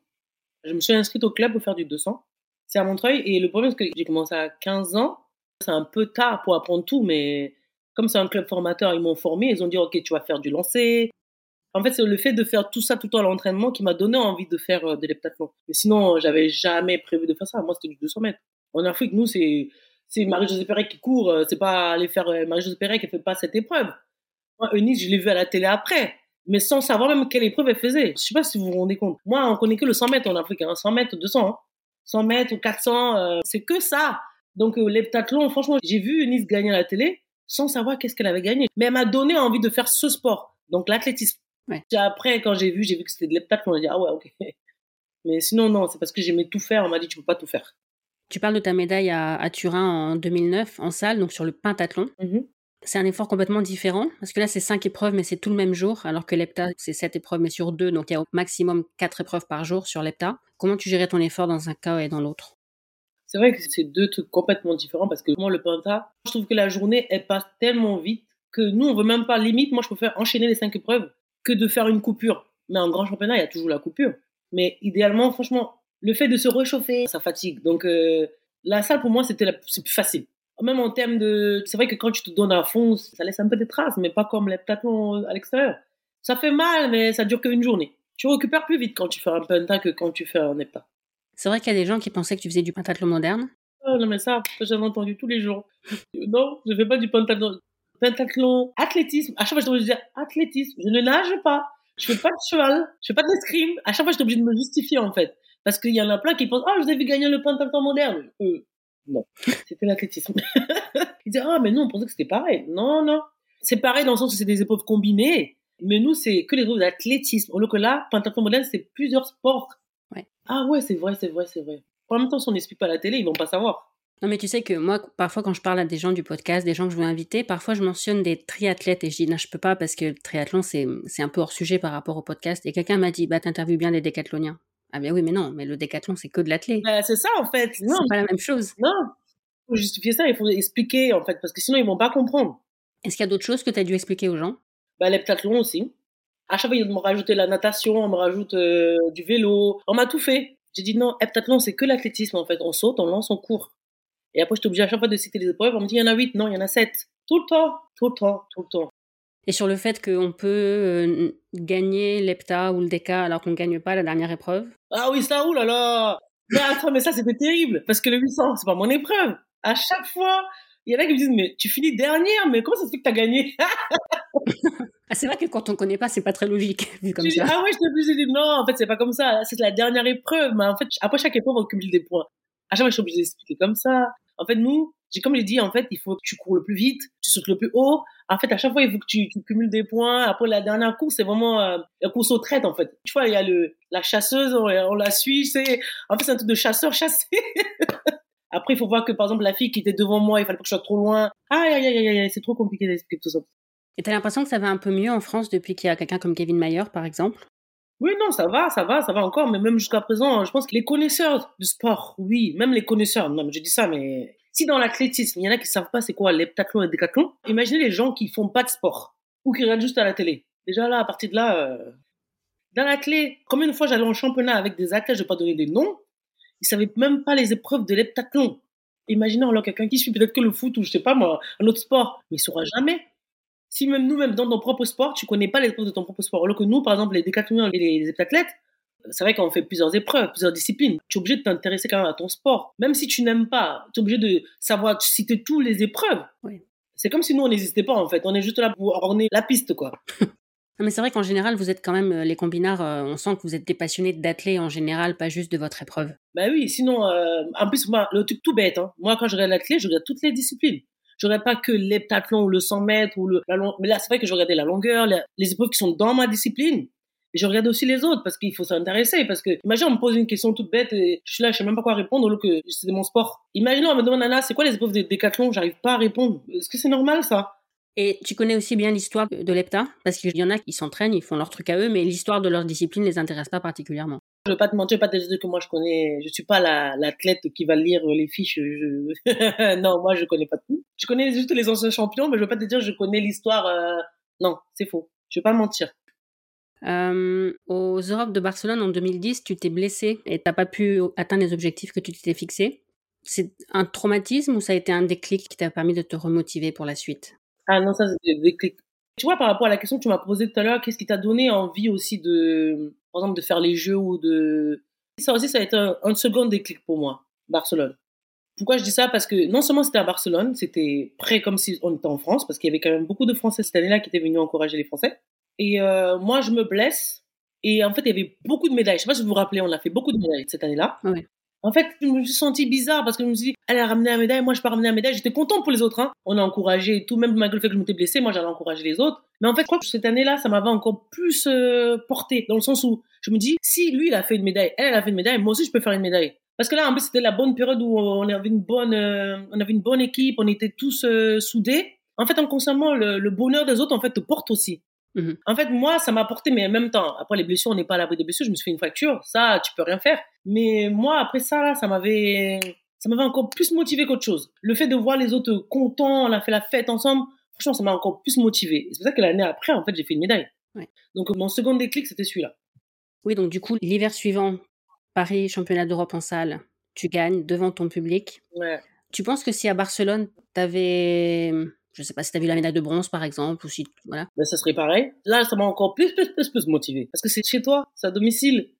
Je me suis inscrite au club pour faire du 200. C'est à Montreuil. Et le problème, c'est que j'ai commencé à 15 ans. C'est un peu tard pour apprendre tout, mais comme c'est un club formateur, ils m'ont formé. Ils ont dit, OK, tu vas faire du lancer, en fait, c'est le fait de faire tout ça tout le temps à l'entraînement qui m'a donné envie de faire euh, de l'heptathlon. Mais sinon, j'avais jamais prévu de faire ça. Moi, c'était du 200 mètres. En Afrique, nous, c'est Marie-Josée Perret qui court. Euh, c'est pas aller faire euh, Marie-Josée Perret qui fait pas cette épreuve. Moi, Eunice, je l'ai vue à la télé après. Mais sans savoir même quelle épreuve elle faisait. Je sais pas si vous vous rendez compte. Moi, on connaît que le 100 mètres en Afrique. 100 hein. mètres, 200. Hein. 100 mètres ou 400, c'est que ça. Donc, l'heptathlon, franchement, j'ai vu Eunice gagner à la télé sans savoir qu'est-ce qu'elle avait gagné. Mais elle m'a donné envie de faire ce sport. Donc, l'athlétisme. Après, quand j'ai vu, j'ai vu que c'était de l'heptathlon, on a dit, ah ouais, ok. [LAUGHS] Mais sinon, non, c'est parce que j'aimais tout faire. On m'a dit, tu peux pas tout faire. Tu parles de ta médaille à, Turin en 2009, en salle, donc sur le pentathlon. Mm-hmm. C'est un effort complètement différent, parce que là, c'est cinq épreuves, mais c'est tout le même jour, alors que l'hepta, c'est sept épreuves, mais sur deux, donc il y a au maximum quatre épreuves par jour sur l'hepta. Comment tu gérais ton effort dans un cas et dans l'autre? C'est vrai que c'est deux trucs complètement différents, parce que moi, le penta, je trouve que la journée, elle passe tellement vite que nous, on veut même pas limite. Moi, je préfère enchaîner les cinq épreuves que de faire une coupure. Mais en grand championnat, il y a toujours la coupure. Mais idéalement, franchement, le fait de se réchauffer, ça fatigue. Donc euh, la salle, pour moi, c'était plus facile. Même en termes de... C'est vrai que quand tu te donnes à fond, ça laisse un peu des traces, mais pas comme les pentathlons à l'extérieur. Ça fait mal, mais ça dure qu'une journée. Tu récupères plus vite quand tu fais un pentat que quand tu fais un hepta. C'est vrai qu'il y a des gens qui pensaient que tu faisais du pentathlon moderne. Oh, non, mais ça, j'en ai entendu tous les jours. non, je fais pas du pentathlon pentathlon, athlétisme. À chaque fois, je dois dire athlétisme. Je ne nage pas. Je fais pas de cheval. Je fais pas d'escrime. À chaque fois, je suis obligée de me justifier, en fait. Parce qu'il y en a plein qui pensent, ah, oh, je vous ai vu gagner le pentathlon moderne. Euh, non. C'était l'athlétisme. [LAUGHS] Ils disaient, ah, mais nous, on pensait que c'était pareil. Non, non. C'est pareil dans le sens où c'est des épreuves combinées. Mais nous, c'est que les épreuves d'athlétisme. Alors que là, pentathlon moderne, c'est plusieurs sports. Ouais. Ah ouais, c'est vrai, c'est vrai, c'est vrai. En même temps, si on n'explique pas à la télé, ils vont pas savoir. Non, mais tu sais que moi, parfois, quand je parle à des gens du podcast, des gens que je veux inviter, parfois je mentionne des triathlètes et je dis non, je peux pas parce que le triathlon, c'est, un peu hors sujet par rapport au podcast. Et quelqu'un m'a dit, bah, t'interviews bien des décathloniens. Ah, ben oui, mais non, mais le décathlon, c'est que de l'athlète. Bah, c'est ça, en fait. Non. C'est pas la même chose. Non. Pour justifier ça, il faut expliquer, en fait, parce que sinon, ils vont pas comprendre. Est-ce qu'il y a d'autres choses que tu as dû expliquer aux gens? Bah, l'heptathlon aussi. À chaque fois, ils me rajouter la natation, on me rajoute euh, du vélo. On m'a tout fait. J'ai dit non, heptathlon, c'est que l'athlétisme, en fait. On saute, on lance, on court. Et après, je suis obligée à chaque fois de citer les épreuves. On me dit, il y en a 8. Non, il y en a 7. Tout le temps, tout le temps, tout le temps. Et sur le fait qu'on peut euh, gagner l'EPTA ou le DK alors qu'on ne gagne pas la dernière épreuve Ah oui, ça, oulala Mais attends, mais ça, c'était terrible. Parce que le 800, c'est pas mon épreuve. À chaque fois, il y en a qui me disent, mais tu finis dernière, mais comment ça se fait que tu as gagné? [LAUGHS] Ah, C'est vrai que quand on ne connaît pas, c'est pas très logique, [LAUGHS] vu comme ça. Ah ouais, je t'ai de dire, non, en fait, c'est pas comme ça. C'est la dernière épreuve. Mais en fait, après chaque épreuve, on cumule des points. À chaque fois, je suis obligée d'expliquer comme ça. En fait, nous, comme j'ai dit, en fait, il faut que tu cours le plus vite, tu sautes le plus haut. En fait, à chaque fois, il faut que tu, cumules des points. Après, la dernière course, c'est vraiment euh, la course aux traites, en fait. Tu vois, il y a le, la chasseuse, on, la suit, c'est, en fait, c'est un truc de chasseur chassé. [LAUGHS] Après, il faut voir que, par exemple, la fille qui était devant moi, il fallait pas que je sois trop loin. Aïe, aïe, aïe, aïe, c'est trop compliqué d'expliquer tout ça. Et t'as l'impression que ça va un peu mieux en France depuis qu'il y a quelqu'un comme Kevin Mayer, par exemple? Oui, non, ça va, ça va, ça va encore, mais même jusqu'à présent, je pense que les connaisseurs du sport, oui, même les connaisseurs, non, mais je dis ça, mais si dans l'athlétisme, il y en a qui savent pas c'est quoi l'heptathlon et le décathlon, imaginez les gens qui font pas de sport ou qui regardent juste à la télé. Déjà là, à partir de là, euh... dans l'athlète, combien de fois j'allais en championnat avec des athlètes, je vais pas donner des noms, ils savaient même pas les épreuves de l'heptathlon. Imaginez alors quelqu'un qui suit peut-être que le foot ou je sais pas moi, un autre sport, mais il saura jamais. Si même nous-mêmes dans ton propre sport, tu connais pas les épreuves de ton propre sport. Alors que nous, par exemple, les décathloniens et les, les athlètes, c'est vrai qu'on fait plusieurs épreuves, plusieurs disciplines. Tu es obligé de t'intéresser quand même à ton sport. Même si tu n'aimes pas, tu es obligé de savoir citer toutes les épreuves. Oui. C'est comme si nous, on n'existait pas, en fait. On est juste là pour orner la piste, quoi. [LAUGHS] Non, mais c'est vrai qu'en général, vous êtes quand même, euh, les combinards, euh, on sent que vous êtes des passionnés d'athlètes en général, pas juste de votre épreuve. Bah oui, sinon, euh, en plus, moi, le truc tout bête, hein. moi, quand je regarde l'athlète, je regarde toutes les disciplines. Regarde pas que l'heptathlon ou le 100 mètres ou le, la. Mais là, c'est vrai que je regardais la longueur, les épreuves qui sont dans ma discipline. Je regarde aussi les autres parce qu'il faut s'intéresser. Parce que, imagine, on me pose une question toute bête et je suis là, je sais même pas quoi répondre, alors que c'est mon sport. Imaginons, on me demande, Nana, c'est quoi les épreuves de décathlon? J'arrive pas à répondre. Est-ce que c'est normal, ça? Et tu connais aussi bien l'histoire de l'EPTA? Parce qu'il y en a qui s'entraînent, ils font leur truc à eux, mais l'histoire de leur discipline les intéresse pas particulièrement. Je vais pas te mentir, pas te dire que moi je connais, je suis pas la, l'athlète qui va lire les fiches. Je... [LAUGHS] non, moi je connais pas tout. Je connais juste les anciens champions, mais je vais pas te dire que je connais l'histoire. euh, Non, c'est faux. Je vais pas mentir. Euh, aux Europes de Barcelone en 2010, tu t'es blessé et t'as pas pu atteindre les objectifs que tu t'étais fixés. C'est un traumatisme ou ça a été un déclic qui t'a permis de te remotiver pour la suite? Ah non, ça c'est des clics. Tu vois, par rapport à la question que tu m'as posée tout à l'heure, qu'est-ce qui t'a donné envie aussi de, par exemple, de faire les jeux ou de... Ça aussi, ça a été un, second déclic pour moi, Barcelone. Pourquoi je dis ça? Parce que non seulement c'était à Barcelone, c'était près comme si on était en France, parce qu'il y avait quand même beaucoup de Français cette année-là qui étaient venus encourager les Français. Et euh, moi, je me blesse. Et en fait, il y avait beaucoup de médailles. Je sais pas si vous vous rappelez, on a fait beaucoup de médailles cette année-là. Ouais. En fait, je me suis sentie bizarre parce que je me suis dit, elle a ramené la médaille, moi je peux ramener la médaille. J'étais contente pour les autres. Hein. On a encouragé et tout, même malgré le fait que je m'étais blessée, moi j'allais encourager les autres. Mais en fait, je crois que cette année-là, ça m'avait encore plus euh, porté, dans le sens où je me dis, si lui il a fait une médaille, elle, a fait une médaille, moi aussi je peux faire une médaille. Parce que là, en plus, c'était la bonne période où on avait une bonne, euh, on avait une bonne équipe, on était tous euh, soudés. En fait, en consommant le, le bonheur des autres, en fait, te porte aussi. Mhm. En fait, moi, ça m'a porté, mais en même temps, après les blessures, on n'est pas à l'abri des blessures. Je me suis fait une fracture, ça, tu peux rien faire. Mais moi, après ça, là, ça m'avait, ça m'avait encore plus motivé qu'autre chose. Le fait de voir les autres contents, on a fait la fête ensemble, franchement, ça m'a encore plus motivé. C'est pour ça que l'année après, en fait, j'ai fait une médaille. Ouais. Donc, mon second déclic, c'était celui-là. Oui, donc du coup, l'hiver suivant, Paris, championnat d'Europe en salle, tu gagnes devant ton public. Ouais. Tu penses que si à Barcelone, t'avais, je sais pas si t'avais eu la médaille de bronze par exemple, ou si, voilà. Ben, ça serait pareil. Là, ça m'a encore plus, plus, plus, plus motivé. Parce que c'est chez toi, c'est à domicile.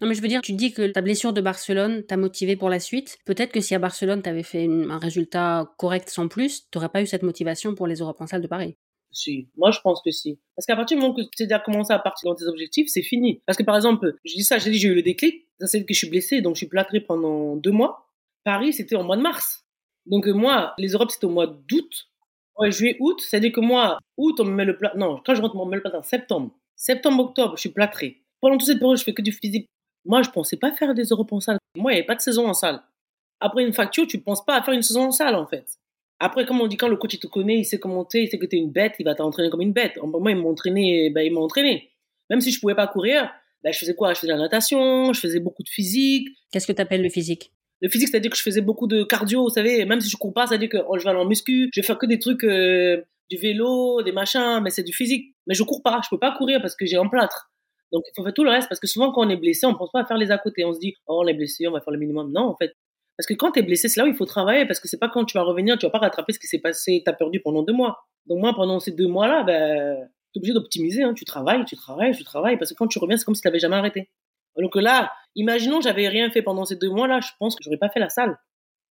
Non, mais je veux dire, tu dis que ta blessure de Barcelone t'a motivé pour la suite. Peut-être que si à Barcelone, t'avais fait une- un résultat correct sans plus, t'aurais pas eu cette motivation pour les Europes en salle de Paris. Si. Moi, je pense que si. Parce qu'à partir du moment que tu as déjà commencé à partir dans tes objectifs, c'est fini. Parce que par exemple, je dis ça, j'ai dit j'ai eu le déclic. Ça, c'est que je suis blessé, donc je suis plâtré pendant deux mois. Paris, c'était en mois de mars. Donc euh, moi, les Europes, c'était au mois d'août. Ouais, juillet, août. C'est-à-dire que moi, août, on me met le plat. Non, quand je rentre, on me met le plat en septembre. Septembre, octobre, je suis plâtré. Pendant toute cette période, je fais que du physique. Moi, je pensais pas faire des Europes en salle. Moi, il n'y avait pas de saison en salle. Après une fracture, tu penses pas à faire une saison en salle, en fait. Après, comme on dit, quand le coach il te connaît, il sait comment t'es, il sait que t'es une bête, il va t'entraîner comme une bête. Moi, il m'a entraîné, ben. Même si je pouvais pas courir, ben, je faisais quoi? Je faisais la natation, je faisais beaucoup de physique. Qu'est-ce que t'appelles le physique? Le physique, c'est-à-dire que je faisais beaucoup de cardio, vous savez, même si je cours pas, c'est-à-dire que oh, je vais aller en muscu, je vais faire que des trucs, euh, du vélo, des machins, mais c'est du physique. Mais je cours pas, je peux pas courir parce que j'ai un plâtre. Donc, il faut faire tout le reste parce que souvent, quand on est blessé, on pense pas à faire les à côté. On se dit, oh, on est blessé, on va faire le minimum. Non, en fait. Parce que quand tu es blessé, c'est là où il faut travailler parce que c'est pas quand tu vas revenir, tu vas pas rattraper ce qui s'est passé, tu as perdu pendant deux mois. Donc, moi, pendant ces deux mois-là, ben, tu es obligé d'optimiser. Hein. Tu travailles, tu travailles, tu travailles parce que quand tu reviens, c'est comme si tu jamais arrêté. Donc là, imaginons j'avais rien fait pendant ces deux mois-là, je pense que j'aurais pas fait la salle.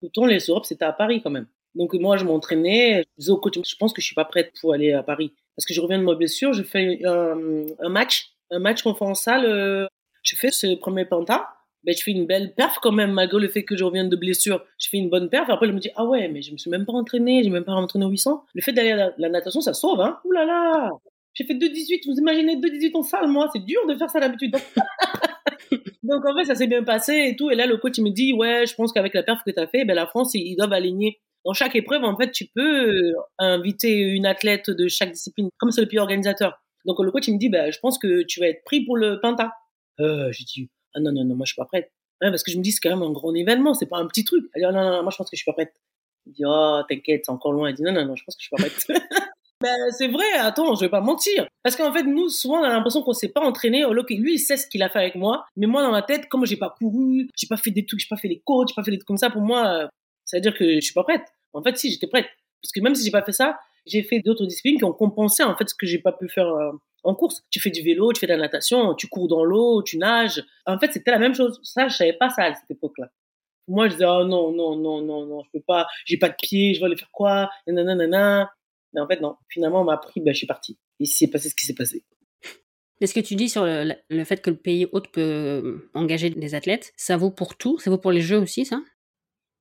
Pourtant, les Europes, c'était à Paris quand même. Donc moi, je m'entraînais, je disais au coach, je pense que je suis pas prête pour aller à Paris. Parce que je reviens de ma blessure, je fais un, match, un match qu'on fait en salle, euh, je fais ce premier penta, ben, je fais une belle perf quand même, malgré le fait que je reviens de blessure. Je fais une bonne perf, après je me dis, ah ouais, mais je me suis même pas entraîné, j'ai même pas entraîné au 800. Le fait d'aller à la, natation, ça sauve, hein. Ouh là là! J'ai fait 2,18, vous imaginez 2,18 en salle, moi, c'est dur de faire ça d'habitude. [LAUGHS] Donc en fait, ça s'est bien passé et tout. Et là, le coach il me dit, ouais, je pense qu'avec la perf que tu as fait, ben, la France, ils doivent aligner. Dans chaque épreuve, en fait, tu peux euh, inviter une athlète de chaque discipline, comme c'est le pays organisateur. Donc le coach il me dit, ben, je pense que tu vas être pris pour le Penta. Euh, j'ai dit, ah non, non, non, moi je suis pas prête. Ouais, parce que je me dis, c'est quand même un grand événement, c'est pas un petit truc. Elle dit, oh, non, non, non, moi je pense que je suis pas prête. Il dit, oh, t'inquiète, c'est encore loin. Elle dit, non, non, non, je pense que je suis pas prête. [LAUGHS] Ben, c'est vrai, attends, je vais pas mentir. Parce qu'en fait, nous, souvent, on a l'impression qu'on s'est pas entraîné, lui, il sait ce qu'il a fait avec moi. Mais moi, dans ma tête, comme j'ai pas couru, j'ai pas fait des trucs, j'ai pas fait les coachs, j'ai pas fait des trucs comme ça, pour moi, euh, C'est-à-dire que je suis pas prête. En fait, si, j'étais prête. Parce que même si j'ai pas fait ça, j'ai fait d'autres disciplines qui ont compensé en fait ce que j'ai pas pu faire euh, en course. Tu fais du vélo, tu fais de la natation, tu cours dans l'eau, tu nages. En fait, c'était la même chose. Ça, je savais pas ça à cette époque-là. Moi, je disais, oh non, non, non, non, non, je peux pas, j'ai pas de pied, je vais aller faire quoi, nanana, Mais en fait, non. Finalement, on m'a appris, ben, je suis partie. Et c'est passé ce qui s'est passé. est ce que tu dis sur le, le, fait que le pays hôte peut euh, engager des athlètes, ça vaut pour tout? Ça vaut pour les Jeux aussi, ça?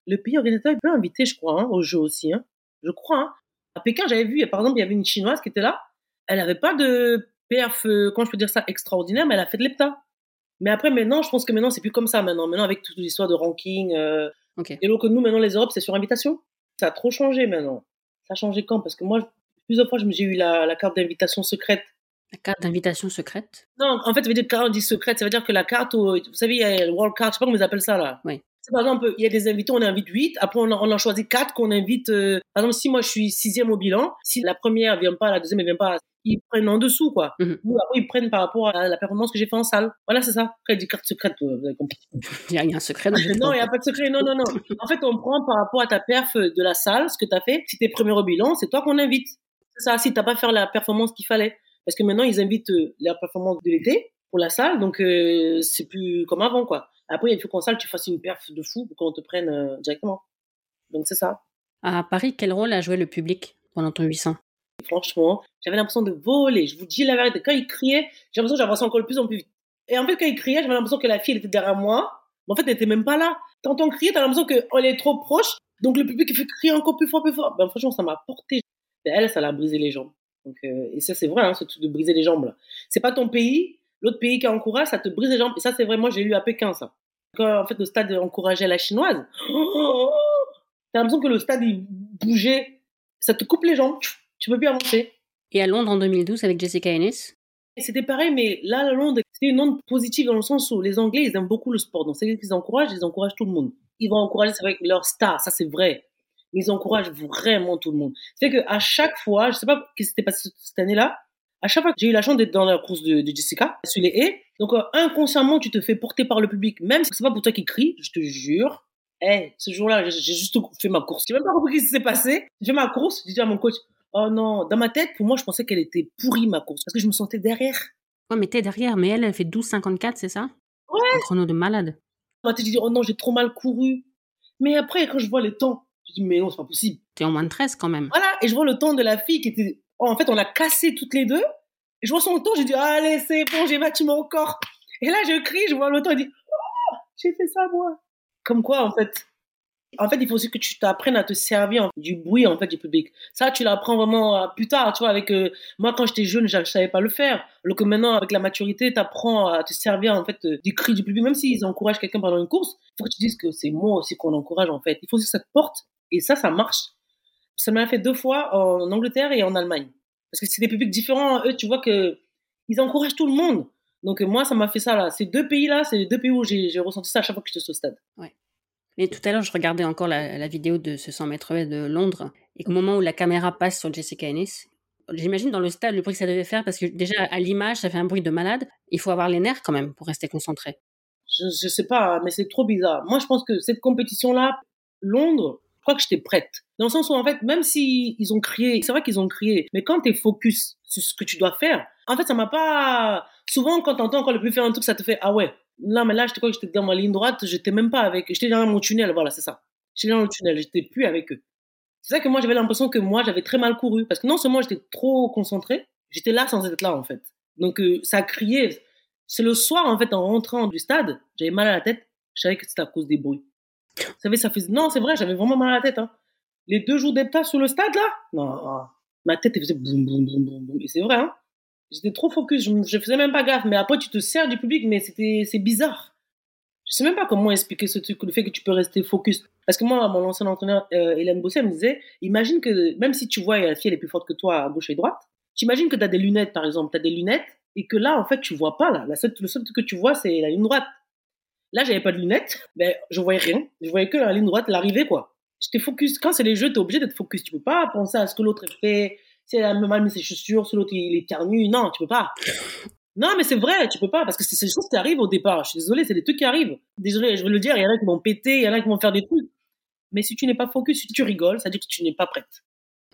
Le pays organisateur peut inviter, je crois, hein, aux Jeux aussi. Hein. Je crois. Hein. À Pékin, j'avais vu, par exemple, il y avait une Chinoise qui était là. Elle n'avait pas de perf, euh, comment je peux dire ça, extraordinaire, mais elle a fait de l'EPTA. Mais après, maintenant, je pense que maintenant, c'est plus comme ça maintenant. Maintenant, avec toute l'histoire de ranking. Euh, Et donc, nous, maintenant, les Europes, c'est sur invitation. Ça a trop changé maintenant. Ça a changé quand? Parce que moi, plusieurs fois, j'ai eu la, la carte d'invitation secrète. La carte d'invitation secrète? Non, en fait, ça veut dire carte dit secrète. Ça veut dire que la carte, vous savez, il y a le World Card, je sais pas comment ils appellent ça là. Oui. Par exemple, il y a des invités, on invite 8, après on, en choisit 4 qu'on invite. Euh, par exemple, si moi je suis sixième au bilan, si la première vient pas, la deuxième ne vient pas, ils prennent en dessous, quoi. Mhm. Ou après, ils prennent par rapport à la performance que j'ai fait en salle. Voilà, c'est ça. Après, des cartes secrètes, vous avez compris. Il y, a un secret. Dans non, il n'y a pas de secret. Non, non, non. en fait, on prend par rapport à ta perf de la salle, ce que tu as fait. Si tu es premier au bilan, c'est toi qu'on invite. C'est ça, si tu pas fait la performance qu'il fallait. Parce que maintenant, ils invitent euh, la performance de l'été pour la salle, donc euh, c'est plus comme avant, quoi. Après, il faut qu'en salle, tu fasses une perf de fou pour qu'on te prenne euh, directement. Donc, c'est ça. À Paris, quel rôle a joué le public pendant ton 800 Franchement, j'avais l'impression de voler. Je vous dis la vérité. Quand il criait, j'ai l'impression que j'avançais encore plus en plus vite. Et en fait, quand il criait, j'avais l'impression que la fille, était derrière moi. Mais en fait, elle était même pas là. T'entends crier, t'as l'impression qu'elle est trop proche. Donc, le public, il fait crier encore plus fort, plus fort. Ben, franchement, ça m'a porté. elle, ça l'a brisé les jambes. Euh, et ça, c'est vrai, hein, ce truc de briser les jambes. C'est pas ton pays. L'autre pays qui encourage, ça te brise les jambes. Et ça, c'est vrai, moi, j'ai eu à Pékin, ça. Quand, en fait, le stade encourageait la chinoise, [GASPS] t'as l'impression que le stade, il bougeait. Ça te coupe les jambes. Tu peux plus avancer. Et à Londres en 2012 avec Jessica Ennis C'était pareil, mais là, à Londres, c'était une onde positive dans le sens où les Anglais, ils aiment beaucoup le sport. Donc, c'est qu'ils encouragent, ils encouragent tout le monde. Ils vont encourager, c'est vrai, leur star, ça c'est vrai. Ils encouragent vraiment tout le monde. C'est que à chaque fois, je sais pas ce qui s'était passé cette année-là, à chaque fois que j'ai eu la chance d'être dans la course de, Jessica, sur les haies, donc euh, inconsciemment, tu te fais porter par le public, même si c'est pas pour toi qui crie, je te jure. Eh, ce jour-là, j'ai juste fait ma course. J'ai même pas compris ce qui s'est passé. J'ai fait ma course, j'ai dit à mon coach, Oh non, dans ma tête, pour moi, je pensais qu'elle était pourrie, ma course, parce que je me sentais derrière. Ouais, mais t'es derrière, mais elle, elle fait 12,54, c'est ça? Ouais. Un chrono de malade. Moi, tu dis, oh non, j'ai trop mal couru. Mais après, quand je vois les temps, je dis, mais non, c'est pas possible. T'es en moins de 13 quand même. Voilà, et je vois le temps de la fille qui était. Oh, en fait, on l'a cassé toutes les deux. Et je vois son temps, j'ai dit, allez, c'est bon, j'ai battu mon corps. Et là, je crie, je vois le temps, et dis, oh, j'ai fait ça, moi. Comme quoi, en fait, en fait, il faut aussi que tu t'apprennes à te servir du bruit en fait du public. Ça, tu l'apprends vraiment euh, plus tard, tu vois. Avec euh, moi, quand j'étais jeune, je savais pas le faire. Alors maintenant, avec la maturité, tu apprends à te servir en fait euh, du cri du public. Même s'ils encouragent quelqu'un pendant une course, il faut que tu dises que c'est moi aussi qu'on encourage en fait. Il faut aussi que ça te porte. Et ça, ça marche. Ça m'a fait deux fois en Angleterre et en Allemagne. Parce que c'est des publics différents. Eux, tu vois que ils encouragent tout le monde. Donc moi, ça m'a fait ça là. Ces deux pays-là, c'est les deux pays où j'ai ressenti ça à chaque fois que j'étais au stade. Ouais. Mais tout à l'heure, je regardais encore la, vidéo de ce 100 mètres de Londres, et au moment où la caméra passe sur Jessica Ennis, j'imagine dans le stade le bruit que ça devait faire, parce que déjà à l'image, ça fait un bruit de malade. Il faut avoir les nerfs quand même pour rester concentré. Je, sais pas, mais c'est trop bizarre. Moi, je pense que cette compétition-là, Londres, je crois que j'étais prête. Dans le sens où, en fait, même si ils ont crié, c'est vrai qu'ils ont crié, mais quand tu es focus sur ce que tu dois faire, en fait, ça m'a pas. Souvent, quand t'entends encore le plus faire un truc, ça te fait ah ouais, non, mais là, j'étais quoi J'étais dans ma ligne droite, j'étais même pas avec. J'étais dans mon tunnel, voilà, c'est ça. J'étais dans le tunnel, j'étais plus avec eux. C'est ça que moi, j'avais l'impression que moi, j'avais très mal couru. Parce que non seulement j'étais trop concentré, j'étais là sans être là, en fait. Donc, euh, ça criait. C'est le soir, en fait, en rentrant du stade, j'avais mal à la tête. Je savais que c'était à cause des bruits. Vous savez, ça faisait. Non, c'est vrai, j'avais vraiment mal à la tête. Hein. Les deux jours d'EPTA sur le stade, là? Non, ma tête, elle faisait boum, boum, boum, boum, boum. Et c'est vrai, hein. J'étais trop focus, je, je faisais même pas gaffe. Mais après, tu te sers du public, mais c'est bizarre. Je sais même pas comment expliquer ce truc, le fait que tu peux rester focus. Parce que moi, mon ancien entraîneur, euh, Hélène Bosset, me disait, imagine que même si tu vois la fille elle est plus forte que toi à gauche et droite, tu imagines que tu as des lunettes, par exemple, tu as des lunettes, et que là, en fait, tu vois pas, là. Le seul truc que tu vois, c'est la ligne droite. Là, j'avais pas de lunettes, ben, je voyais rien. Je voyais que la ligne droite, l'arrivée, quoi. J'étais focus. Quand c'est les jeux, tu es obligé d'être focus. Tu peux pas penser à ce que l'autre fait, si elle a mal mis ses chaussures, si l'autre il est ternu. Non, tu peux pas. Non, mais c'est vrai, tu peux pas, parce que c'est des choses qui arrivent au départ. Je suis désolé, c'est des trucs qui arrivent. Désolé, je veux le dire, il y en a qui vont péter, il y en a qui vont faire des trucs. Mais si tu n'es pas focus, si tu rigoles, ça veut dire que tu n'es pas prête.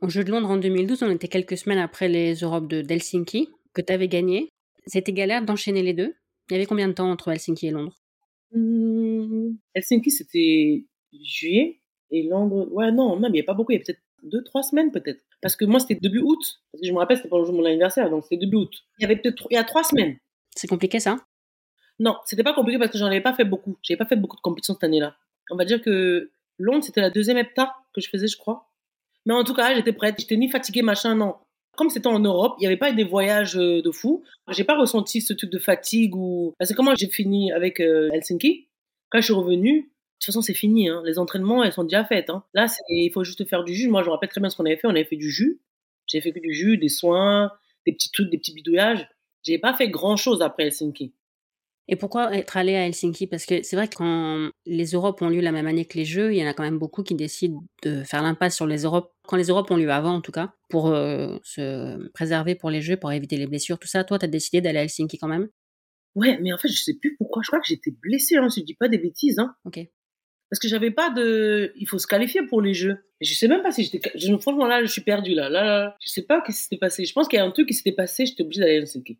Au Jeu de Londres en 2012, on était quelques semaines après les Europes de Helsinki, que tu avais gagné. C'était galère d'enchaîner les deux. Il y avait combien de temps entre Helsinki et Londres? Hmm, Helsinki, c'était juillet. Et Londres, ouais, non, même, il n'y a pas beaucoup. Il y a peut-être deux, trois semaines, peut-être. Parce que moi, c'était début août. Parce que je me rappelle, c'était pas le jour de mon anniversaire, donc c'était début août. Il y avait peut-être, il y a trois semaines. C'est compliqué, ça? Non, c'était pas compliqué parce que j'en avais pas fait beaucoup. J'avais pas fait beaucoup de compétitions cette année-là. On va dire que Londres, c'était la deuxième hepta que je faisais, je crois. Mais en tout cas, j'étais prête. J'étais ni fatiguée, machin, non. Comme c'était en Europe, il n'y avait pas des voyages euh, de fou. J'ai pas ressenti ce truc de fatigue ou. Parce que comment j'ai fini avec euh, Helsinki Quand je suis revenue, toute façon, c'est fini. Hein. Les entraînements, elles sont déjà faites. Hein. Là, il faut juste faire du jus. Moi, je me rappelle très bien ce qu'on avait fait. On avait fait du jus. J'ai fait que du jus, des soins, des petits trucs, des petits bidouillages. J'ai pas fait grand chose après Helsinki. Et pourquoi être allé à Helsinki? Parce que c'est vrai que quand les Europes ont lieu la même année que les Jeux, il y en a quand même beaucoup qui décident de faire l'impasse sur les Europes, quand les Europes ont lieu avant en tout cas, pour euh, se préserver pour les Jeux, pour éviter les blessures, tout ça. Toi, tu as décidé d'aller à Helsinki quand même? Ouais, mais en fait, je sais plus pourquoi. Je crois que j'étais blessée, hein, si je dis pas des bêtises. Hein. Ok. Parce que j'avais pas de. Il faut se qualifier pour les Jeux. Je sais même pas si j'étais. Franchement, là, je suis perdue, là. Là, là. Je sais pas ce qui s'était passé. Je pense qu'il y a un truc qui s'était passé, j'étais obligée d'aller à Helsinki.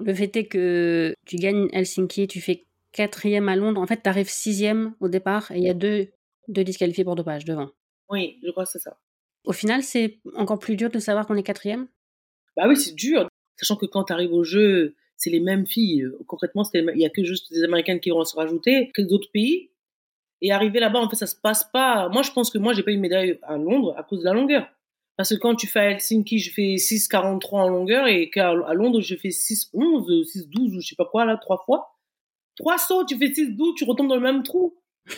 Le fait est que tu gagnes Helsinki, tu fais quatrième à Londres. En fait, tu arrives sixième au départ et il y a deux, deux disqualifiés pour dopage devant. Oui, je crois que c'est ça. Au final, c'est encore plus dur de savoir qu'on est quatrième? Bah oui, c'est dur. Sachant que quand tu arrives au jeu, c'est les mêmes filles. Concrètement, il y a que juste des Américaines qui vont se rajouter, que d'autres pays. Et arriver là-bas, en fait, ça se passe pas. Moi, je pense que moi, j'ai pas eu une médaille à Londres à cause de la longueur. Parce que quand tu fais à Helsinki, je fais 6,43 en longueur et qu'à Londres, je fais 6,11, 6,12 ou je sais pas quoi, là, trois fois. Trois sauts, tu fais 6,12, tu retombes dans le même trou. [LAUGHS]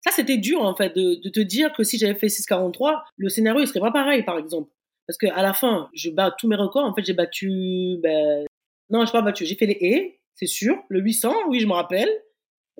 Ça, c'était dur, en fait, de, de, te dire que si j'avais fait 6,43, le scénario, il serait pas pareil, par exemple. Parce qu'à la fin, je bats tous mes records. En fait, j'ai battu, ben, non, j'ai pas battu. J'ai fait les haies, c'est sûr. Le 800, oui, je me rappelle.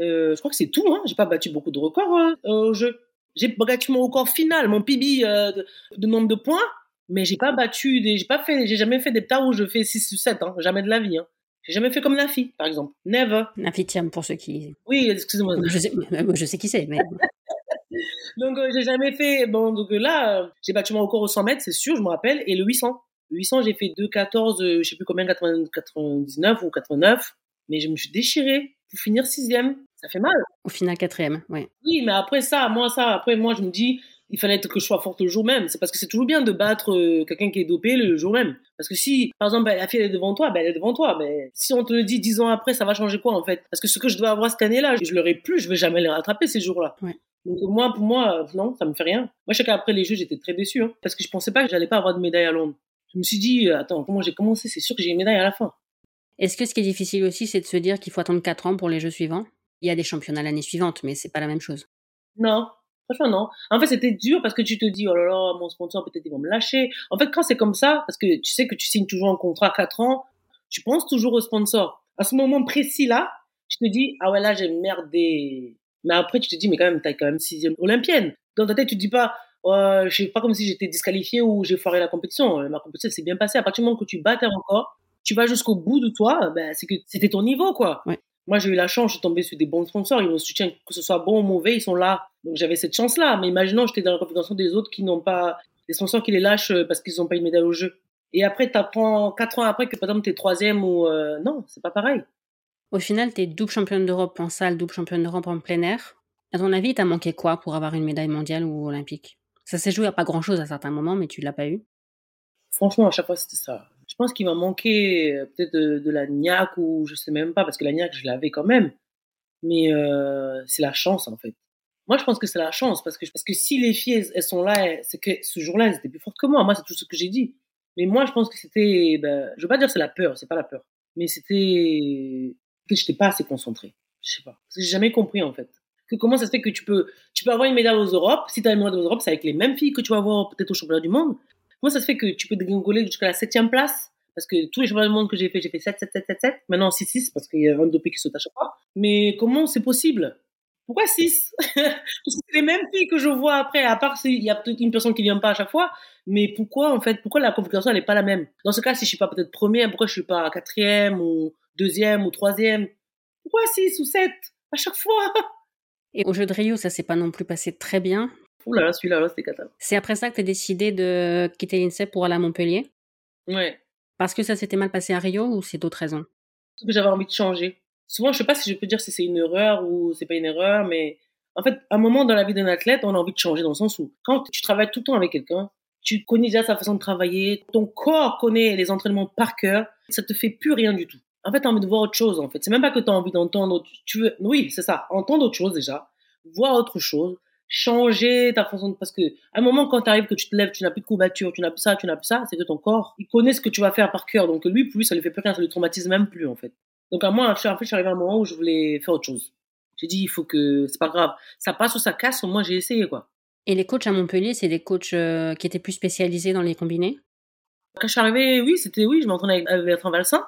Euh, je crois que c'est tout, hein. J'ai pas battu beaucoup de records euh, au jeu. J'ai battu mon record final, mon PB euh, de, nombre de points, mais j'ai pas battu, j'ai pas fait, j'ai jamais fait des tas où je fais 6 ou 7, hein, jamais de la vie. Hein. J'ai jamais fait comme Nafi, par exemple. Never. Nafi Tiam, pour ceux qui. Oui, excusez-moi. Je sais, je sais qui c'est, mais. [LAUGHS] donc, euh, j'ai jamais fait. Bon, donc euh, là, j'ai battu mon record au 100 mètres, c'est sûr, je me rappelle, et le 800. Le 800, j'ai fait 2,14, je sais plus combien, 99 ou 89, mais je me suis déchiré pour finir sixième ça fait mal. Au final, quatrième, oui. Oui, mais après ça, moi, ça, après, moi, je me dis, il fallait que je sois forte le jour même. C'est parce que c'est toujours bien de battre euh, quelqu'un qui est dopé le jour même. Parce que si, par exemple, la fille elle est devant toi, ben, elle est devant toi. Mais si on te le dit dix ans après, ça va changer quoi, en fait? Parce que ce que je dois avoir cette année-là, je l'aurai plus, je vais jamais les rattraper ces jours-là. Donc moi, pour moi, euh, non, ça me fait rien. Moi, je sais qu'après les Jeux, j'étais très déçue, hein, parce que je pensais pas que j'allais pas avoir de médaille à Londres. Je me suis dit, euh, attends, comment j'ai commencé? C'est sûr que j'ai une médaille à la fin. Est-ce que ce qui est difficile aussi, c'est de se dire qu'il faut attendre 4 ans pour les Jeux suivants? Il y a des championnats l'année suivante, mais c'est pas la même chose. Non, franchement non. En fait, c'était dur parce que tu te dis, oh là là, mon sponsor, peut-être ils vont me lâcher. En fait, quand c'est comme ça, parce que tu sais que tu signes toujours un contrat 4 ans, tu penses toujours au sponsor. À ce moment précis-là, tu te dis, ah ouais, là, j'ai merdé. Mais après, tu te dis, mais quand même, t'as quand même sixième olympienne. Dans ta tête, tu te dis pas, oh, je sais pas comme si j'étais disqualifié ou j'ai foiré la compétition. Ma compétition s'est bien passée. À partir du moment que tu bats tes records, tu vas jusqu'au bout de toi, ben, c'est que c'était ton niveau, quoi. Ouais. Moi, j'ai eu la chance, je suis tombée sur des bons sponsors, ils me soutiennent, que ce soit bon ou mauvais, ils sont là. Donc j'avais cette chance-là. Mais imaginons, j'étais dans la configuration des autres qui n'ont pas, des sponsors qui les lâchent euh, parce qu'ils n'ont pas une médaille au jeu. Et après, tu apprends quatre ans après que par exemple, tu es troisième ou euh, non, c'est pas pareil. Au final, tu es double championne d'Europe en salle, double championne d'Europe en plein air. À ton avis, t'as manqué quoi pour avoir une médaille mondiale ou olympique? Ça s'est joué à pas grand-chose à certains moments, mais tu l'as pas eu? Franchement, à chaque fois, c'était ça. Je pense qu'il m'a manqué euh, peut-être de, la niaque ou je sais même pas, parce que la niaque, je l'avais quand même. Mais euh, c'est la chance, en fait. Moi, je pense que c'est la chance, parce que, parce que si les filles, elles, sont là, c'est que ce jour-là, elles étaient plus fortes que moi. Moi, c'est tout ce que j'ai dit. Mais moi, je pense que c'était, ben, je veux pas dire c'est la peur, c'est pas la peur. Mais c'était que j'étais pas assez concentrée. Je sais pas. Parce que j'ai jamais compris, en fait. Que comment ça se fait que tu peux, tu peux avoir une médaille aux Europes. Si tu as une médaille aux Europes, c'est avec les mêmes filles que tu vas avoir peut-être au championnat du monde. Comment ça se fait que tu peux dégringoler jusqu'à la septième place Parce que tous les championnats du monde que j'ai fait, j'ai fait 7, 7, 7, 7, 7. Maintenant 6, 6 parce qu'il y a un dopé qui saute à chaque fois. Mais comment c'est possible? Pourquoi 6 [LAUGHS] Parce que c'est les mêmes filles que je vois après, à part s'il y a peut-être une personne qui vient pas à chaque fois. Mais pourquoi, en fait, pourquoi la configuration, elle n'est pas la même? Dans ce cas, si je suis pas peut-être première, pourquoi je suis pas quatrième ou deuxième ou troisième? Pourquoi 6 ou 7 à chaque fois et au jeu de Rio, ça s'est pas non plus passé très bien. Ouh là là, celui-là, là, c'était cata. C'est après ça que tu as décidé de quitter l'INSEP pour aller à Montpellier? Ouais. Parce que ça s'était mal passé à Rio ou c'est d'autres raisons? Parce que j'avais envie de changer. Souvent, je sais pas si je peux dire si c'est une erreur ou c'est pas une erreur, mais en fait, à un moment dans la vie d'un athlète, on a envie de changer dans le sens où quand tu travailles tout le temps avec quelqu'un, tu connais déjà sa façon de travailler, ton corps connaît les entraînements par cœur, ça te fait plus rien du tout. En fait, tu as envie de voir autre chose, en fait. C'est même pas que tu as envie d'entendre, tu veux, oui, c'est ça, entendre autre chose déjà, voir autre chose, changer ta façon de, parce que, à un moment, quand tu arrives, que tu te lèves, tu n'as plus de courbature, tu n'as plus ça, tu n'as plus ça, c'est que ton corps, il connaît ce que tu vas faire par cœur. Donc, lui, pour lui, ça lui fait plus rien, ça lui traumatise même plus, en fait. Donc, à moi, en fait, je suis arrivé à un moment où je voulais faire autre chose. J'ai dit, il faut que, c'est pas grave. Ça passe ou ça casse, moi, j'ai essayé, quoi. Et les coachs à Montpellier, c'est des coachs euh, qui étaient plus spécialisés dans les combinés? Quand je suis arrivée, oui, c'était, oui, je m'entraînais avec Bertrand Valsin.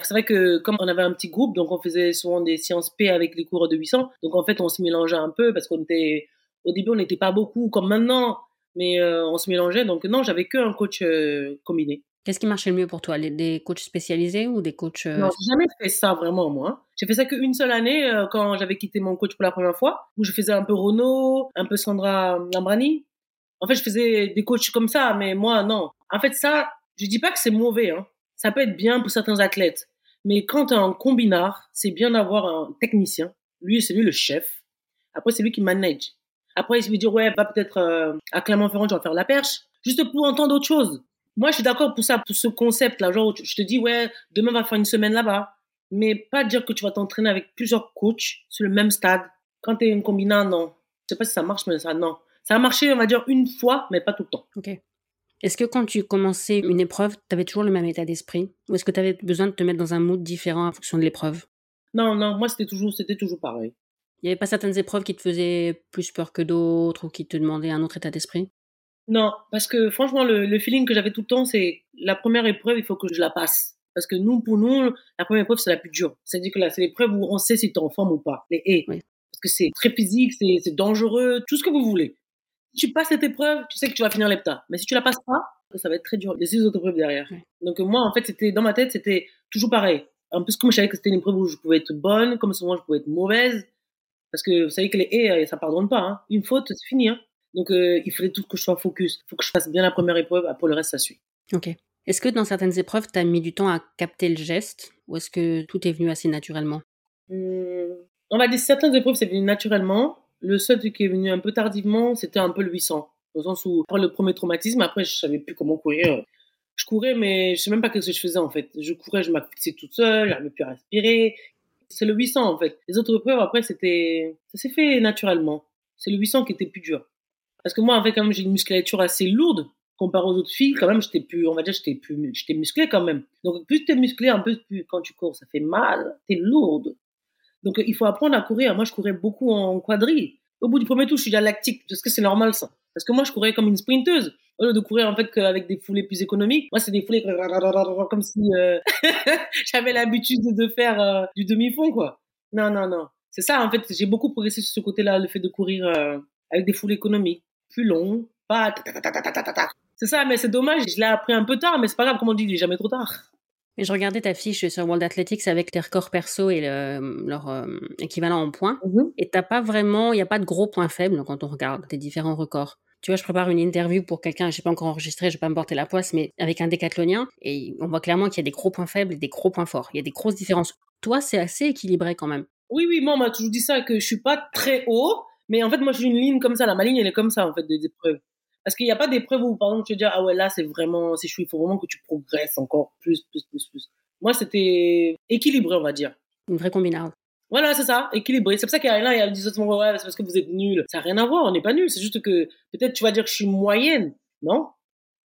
C'est vrai que comme on avait un petit groupe, donc on faisait souvent des séances P avec les cours de 800. Donc en fait, on se mélangeait un peu parce qu'on était, au début, on n'était pas beaucoup comme maintenant, mais euh, on se mélangeait. Donc non, j'avais qu'un coach euh, combiné. Qu'est-ce qui marchait le mieux pour toi? Les, Des coachs spécialisés ou des coachs euh, Non, j'ai jamais fait ça vraiment moi. J'ai fait ça qu'une seule année quand j'avais quitté mon coach pour la première fois, où je faisais un peu Renault, un peu Sandra Lambrani. En fait, je faisais des coachs comme ça, mais moi non. En fait, ça, je dis pas que c'est mauvais. Hein. Ça peut être bien pour certains athlètes, mais quand tu es un combinard, c'est bien d'avoir un technicien. Lui, c'est lui le chef. Après, c'est lui qui manage. Après, il se veut dire, ouais, va peut-être euh, à Clermont-Ferrand, tu vas faire la perche. Juste pour entendre autre chose. Moi, je suis d'accord pour ça, pour ce concept-là. Genre, je te dis, ouais, demain, va faire une semaine là-bas. Mais pas dire que tu vas t'entraîner avec plusieurs coachs sur le même stade. Quand tu es un combinant, non. Je sais pas si ça marche, mais ça, non. Ça a marché, on va dire, une fois, mais pas tout le temps. Ok. Est-ce que quand tu commençais une épreuve, tu avais toujours le même état d'esprit? Ou est-ce que tu avais besoin de te mettre dans un mood différent en fonction de l'épreuve? Non, non, moi, c'était toujours, c'était toujours pareil. Il n'y avait pas certaines épreuves qui te faisaient plus peur que d'autres ou qui te demandaient un autre état d'esprit? Non, parce que franchement, le, feeling que j'avais tout le temps, c'est la première épreuve, il faut que je la passe. Parce que nous, pour nous, la première épreuve, c'est la plus dure. C'est-à-dire que là, c'est l'épreuve où on sait si tu es en forme ou pas. Les haies. Parce que c'est très physique, c'est dangereux, tout ce que vous voulez. Si tu passes cette épreuve, tu sais que tu vas finir l'EPTA. Mais si tu la passes pas, ça va être très dur. Les six autres épreuves derrière. Donc moi, en fait, c'était dans ma tête, c'était toujours pareil. En plus, comme je savais que c'était une épreuve où je pouvais être bonne, comme souvent je pouvais être mauvaise, parce que vous savez que les haies, ça pardonne pas. Hein. Une faute, c'est fini. Hein. Donc euh, il fallait tout que je sois focus. Il faut que je fasse bien la première épreuve, après le reste, ça suit. Ok. Est-ce que dans certaines épreuves, tu as mis du temps à capter le geste ou est-ce que tout est venu assez naturellement? Hum, On va dire certaines épreuves, c'est venu naturellement. Le seul truc qui est venu un peu tardivement, c'était un peu le 800. Dans le sens où, après le premier traumatisme, après, je savais plus comment courir. Je courais, mais je sais même pas ce que je faisais, en fait. Je courais, je m'accoutais toute seule, j'arrivais plus à respirer. C'est le 800, en fait. Les autres épreuves, après, c'était, ça s'est fait naturellement. C'est le 800 qui était plus dur. Parce que moi, avec, quand même, j'ai une musculature assez lourde, comparé aux autres filles, quand même, j'étais plus, on va dire, j'étais plus, j'étais musclé quand même. Donc, plus t'es musclé, un peu plus, quand tu cours, ça fait mal, t'es lourde. Donc, il faut apprendre à courir. Moi, je courais beaucoup en quadrille. Au bout du premier tour, je suis déjà lactique, parce que c'est normal, ça. Parce que moi, je courais comme une sprinteuse. Au lieu de courir, en fait, qu'avec des foulées plus économiques. Moi, c'est des foulées comme si euh, j'avais l'habitude de faire du demi-fond, quoi. Non, non, non. C'est ça, en fait, j'ai beaucoup progressé sur ce côté-là, le fait de courir euh, avec des foulées économiques. Plus long, pas... C'est ça, mais c'est dommage, je l'ai appris un peu tard, mais c'est pas grave, comme on dit, il est jamais trop tard. Mais je regardais ta fiche sur World Athletics avec tes records perso et leur euh, équivalent en points. Mhm. Et t'as pas vraiment, il n'y a pas de gros points faibles quand on regarde tes différents records. Tu vois, je prépare une interview pour quelqu'un, j'ai pas encore enregistré, je vais pas me porter la poisse, mais avec un décathlonien, et on voit clairement qu'il y a des gros points faibles et des gros points forts. Il y a des grosses différences. Toi, c'est assez équilibré quand même. Oui, oui, moi, on m'a toujours dit ça, que je suis pas très haut, mais en fait, moi, suis une ligne comme ça. Là, ma ligne, elle est comme ça, en fait, des épreuves. Parce qu'il n'y a pas d'épreuve où, par exemple, tu te dis, ah ouais, là, c'est vraiment, c'est chou, il faut vraiment que tu progresses encore plus, plus, plus, plus. Moi, c'était équilibré, on va dire. Une vraie combinaison. Voilà, c'est ça, équilibré. C'est pour ça qu'il y a là, il y a ouais, c'est parce que vous êtes nul. Ça n'a rien à voir, on n'est pas nul. C'est juste que peut-être tu vas dire que je suis moyenne, non?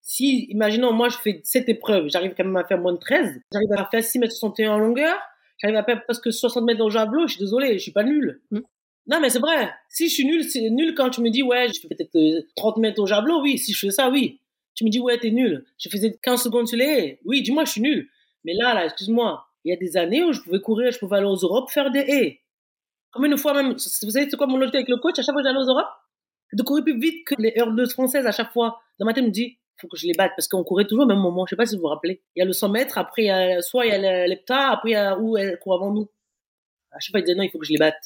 Si, imaginons, moi, je fais cette épreuve, j'arrive quand même à faire moins de 13, j'arrive à faire 6 mètres 61 en longueur, j'arrive à faire presque 60 mètres au javelot, je suis désolé, je suis pas nul. Mm. Non, mais c'est vrai. Si je suis nul, c'est nul quand tu me dis, ouais, je fais peut-être 30 euh, mètres au javelot, oui. Si je fais ça, oui. Tu me dis, ouais, t'es nul. Je faisais 15 secondes sur les Oui, dis-moi, je suis nul. Mais là, là, excuse-moi, il y a des années où je pouvais courir, je pouvais aller aux Europes faire des haies. Comme une fois même, vous savez, c'est quoi mon logique avec le coach À chaque fois que j'allais aux Europes, de courir plus vite que les hurleuses françaises à chaque fois. Dans ma tête, me dit, faut que je les batte parce qu'on courait toujours au même moment. Je sais pas si vous vous rappelez. Il y a le 100 mètres, après, il y a, soit il y a l'hepta, après, il y a où elle court avant nous. À chaque fois, il disait, non, il faut que je les batte.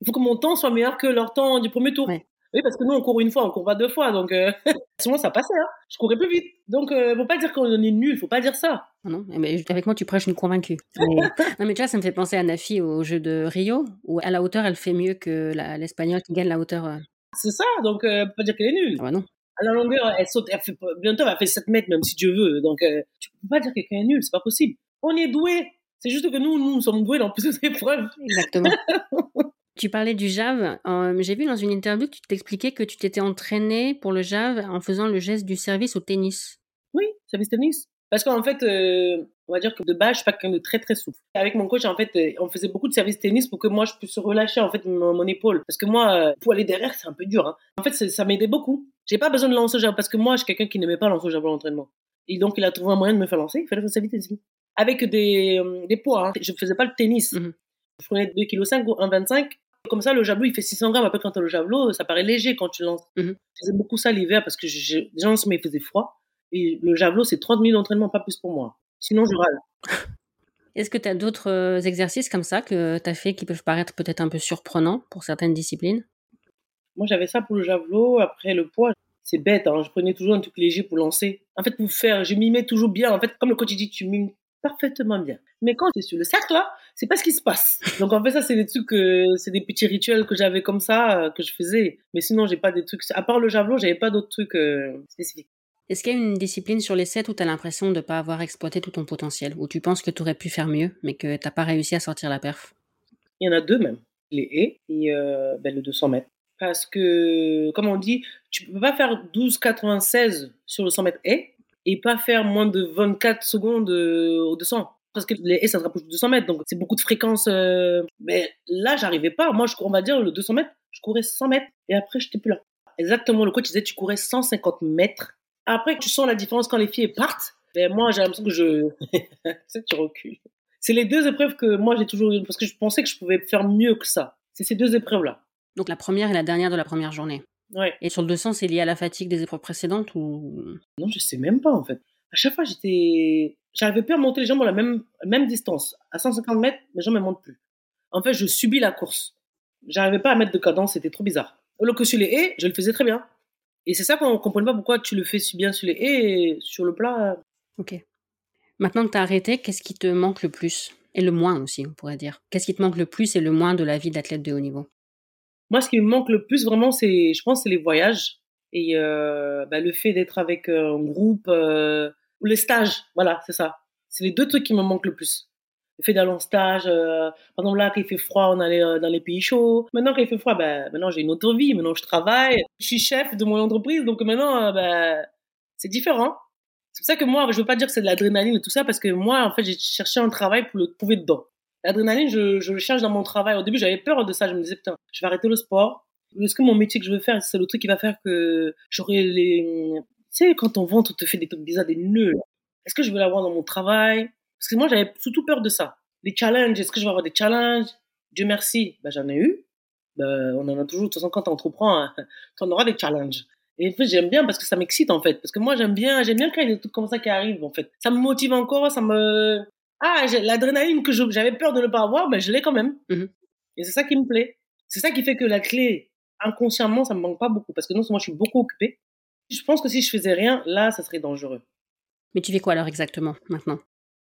Il faut que mon temps soit meilleur que leur temps du premier tour. Oui, parce que nous, on court une fois, on court pas deux fois. Donc, euh, [LAUGHS] sinon, ça passait. Hein. Je courais plus vite. Donc, euh, faut pas dire qu'on est nul. Faut pas dire ça. Ah non, mais avec moi, tu prêches une convaincue. [LAUGHS] non, mais tu vois, ça me fait penser à Nafi au jeu de Rio, où à la hauteur, elle fait mieux que l'Espagnole qui gagne la hauteur. Euh. C'est ça. Donc, euh, faut pas dire qu'elle est nulle. Ah bah non. À la longueur, elle saute. Elle fait, bientôt, elle fait 7 mètres, même si Dieu veut. Donc, euh, tu peux pas dire que quelqu'un est nul. C'est pas possible. On est doué. C'est juste que nous, nous, sommes doués dans plusieurs épreuves. Exactement. [LAUGHS] Tu parlais du Jave. Euh, j'ai vu dans une interview que tu t'expliquais que tu t'étais entraîné pour le Jave en faisant le geste du service au tennis. Oui, service tennis. Parce qu'en fait, euh, on va dire que de base, je suis pas quelqu'un de très très souple. Avec mon coach, en fait, euh, on faisait beaucoup de service tennis pour que moi je puisse relâcher en fait mon, épaule. Parce que moi, pour aller derrière, c'est un peu dur. Hein. En fait, ça m'aidait beaucoup. J'ai pas besoin de lancer au javelot parce que moi, je suis quelqu'un qui n'aimait pas lancer au javelot à l'entraînement. Et donc, il a trouvé un moyen de me faire lancer. Il fallait faire service tennis. Avec des, des poids. Hein. Je faisais pas le tennis. Mhm. Je prenais 2,5 kg ou 1,25 comme ça, le javelot, il fait 600 grammes. Après, quand tu as le javelot, ça paraît léger quand tu lances. Mhm. Je faisais beaucoup ça l'hiver parce que les gens, il faisait froid. Et le javelot, c'est 30 minutes d'entraînement, pas plus pour moi. Sinon, je râle. [LAUGHS] Est-ce que tu as d'autres euh, exercices comme ça que tu as fait qui peuvent paraître peut-être un peu surprenants pour certaines disciplines? Moi, j'avais ça pour le javelot. Après, le poids, c'est bête. Hein. Je prenais toujours un truc léger pour lancer. En fait, pour faire, je m'y mets toujours bien. En fait, comme le coach dit, tu mimes parfaitement bien. Mais quand tu es sur le cercle, là, c'est pas ce qui se passe. Donc en fait, ça, c'est des trucs, c'est des petits rituels que j'avais comme ça, euh, que je faisais. Mais sinon, j'ai pas des trucs, à part le javelot, j'avais pas d'autres trucs euh, spécifiques. Est-ce qu'il y a une discipline sur les 7 où tu as l'impression de ne pas avoir exploité tout ton potentiel, où tu penses que tu aurais pu faire mieux, mais que tu n'as pas réussi à sortir la perf? Il y en a deux même, les haies et euh, ben, le 200 mètres. Parce que, comme on dit, tu peux pas faire 12,96 sur le 100 mètres haies et pas faire moins de 24 secondes euh, au 200 parce que les haies ça se rapproche de 200 mètres donc c'est beaucoup de fréquence euh, mais là j'arrivais pas. Moi je on va dire le 200 mètres je courais 100 mètres et après j'étais plus là. Exactement le coach disait tu courais 150 mètres. Après tu sens la différence quand les filles partent. Mais moi j'ai l'impression que je [LAUGHS] que tu recules c'est les deux épreuves que moi j'ai toujours eu parce que je pensais que je pouvais faire mieux que ça. C'est ces deux épreuves là donc la première et la dernière de la première journée et sur le 200, c'est lié à la fatigue des épreuves précédentes ou? Non, je sais même pas en fait. À chaque fois, j'étais, j'arrivais plus à monter les jambes à la même même distance. À 150 mètres, mes jambes ne montent plus. En fait, je subis la course. J'arrivais pas à mettre de cadence, c'était trop bizarre. Alors que sur les haies, je le faisais très bien. Et c'est ça qu'on comprenait pas pourquoi tu le fais si bien sur les haies et sur le plat. Ok. Maintenant que tu as arrêté, qu'est-ce qui te manque le plus? Et le moins aussi, on pourrait dire. Qu'est-ce qui te manque le plus et le moins de la vie d'athlète de haut niveau? Moi, ce qui me manque le plus, vraiment, c'est, je pense, c'est les voyages et euh, bah, le fait d'être avec euh, un groupe euh, ou les stages. Voilà, c'est ça. C'est les deux trucs qui me manquent le plus. Le fait d'aller en stage. Euh, par exemple, là, quand il fait froid, on allait dans les pays chauds. Maintenant, quand il fait froid, bah, maintenant, j'ai une autre vie. Maintenant, je travaille. Je suis chef de mon entreprise. Donc maintenant, bah, c'est différent. C'est pour ça que moi, je veux pas dire que c'est de l'adrénaline et tout ça, parce que moi, en fait, j'ai cherché un travail pour le trouver dedans. L'adrénaline, je, le cherche dans mon travail. Au début, j'avais peur de ça. Je me disais, putain, je vais arrêter le sport. Est-ce que mon métier que je veux faire, c'est le truc qui va faire que j'aurai les... Tu sais, quand on vente, on te fait des trucs bizarres, des nœuds. Est-ce que je vais l'avoir dans mon travail? Parce que moi, j'avais surtout peur de ça. Les challenges, est-ce que je vais avoir des challenges? Dieu merci, ben, j'en ai eu. Ben, on en a toujours. De toute façon, quand tu entreprends, hein, [LAUGHS] tu en auras des challenges. Et en fait, j'aime bien parce que ça m'excite, en fait. Parce que moi, j'aime bien, j'aime bien quand il y a des trucs comme ça qui arrivent, en fait. Ça me motive encore, ça me, ah, l'adrénaline que j'avais peur de ne pas avoir, mais je l'ai quand même. Mhm. Et c'est ça qui me plaît. C'est ça qui fait que la clé, inconsciemment, ça me manque pas beaucoup. Parce que non seulement je suis beaucoup occupée, je pense que si je faisais rien, là, ça serait dangereux. Mais tu fais quoi alors exactement maintenant?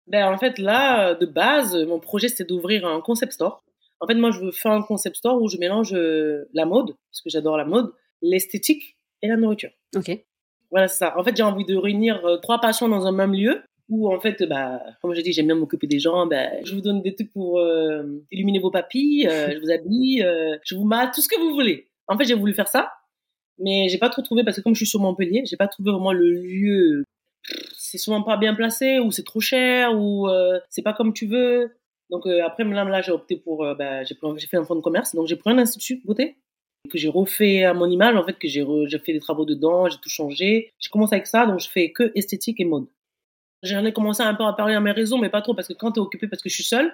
Ben en fait là, de base, mon projet c'est d'ouvrir un concept store. En fait, moi, je veux faire un concept store où je mélange euh, la mode, parce que j'adore la mode, l'esthétique et la nourriture. Ok. Voilà, c'est ça. En fait, j'ai envie de réunir euh, trois passions dans un même lieu ou en fait, bah, comme j'ai dit, j'aime bien m'occuper des gens. Bah, je vous donne des trucs pour euh, illuminer vos papilles, euh, [LAUGHS] je vous habille, euh, je vous mate, tout ce que vous voulez. En fait, j'ai voulu faire ça, mais j'ai pas trop trouvé parce que comme je suis sur Montpellier, j'ai pas trouvé vraiment le lieu. C'est souvent pas bien placé, ou c'est trop cher, ou c'est pas comme tu veux. Donc après, là, là j'ai opté pour, bah, j'ai fait un fonds de commerce, donc j'ai pris un institut de beauté que j'ai refait à mon image, en fait, que j'ai fait des travaux dedans, j'ai tout changé. J'ai commencé avec ça, donc je fais que esthétique et mode. J'en ai commencé un peu à parler à mes réseaux, mais pas trop, parce que quand tu es occupé, parce que je suis seule,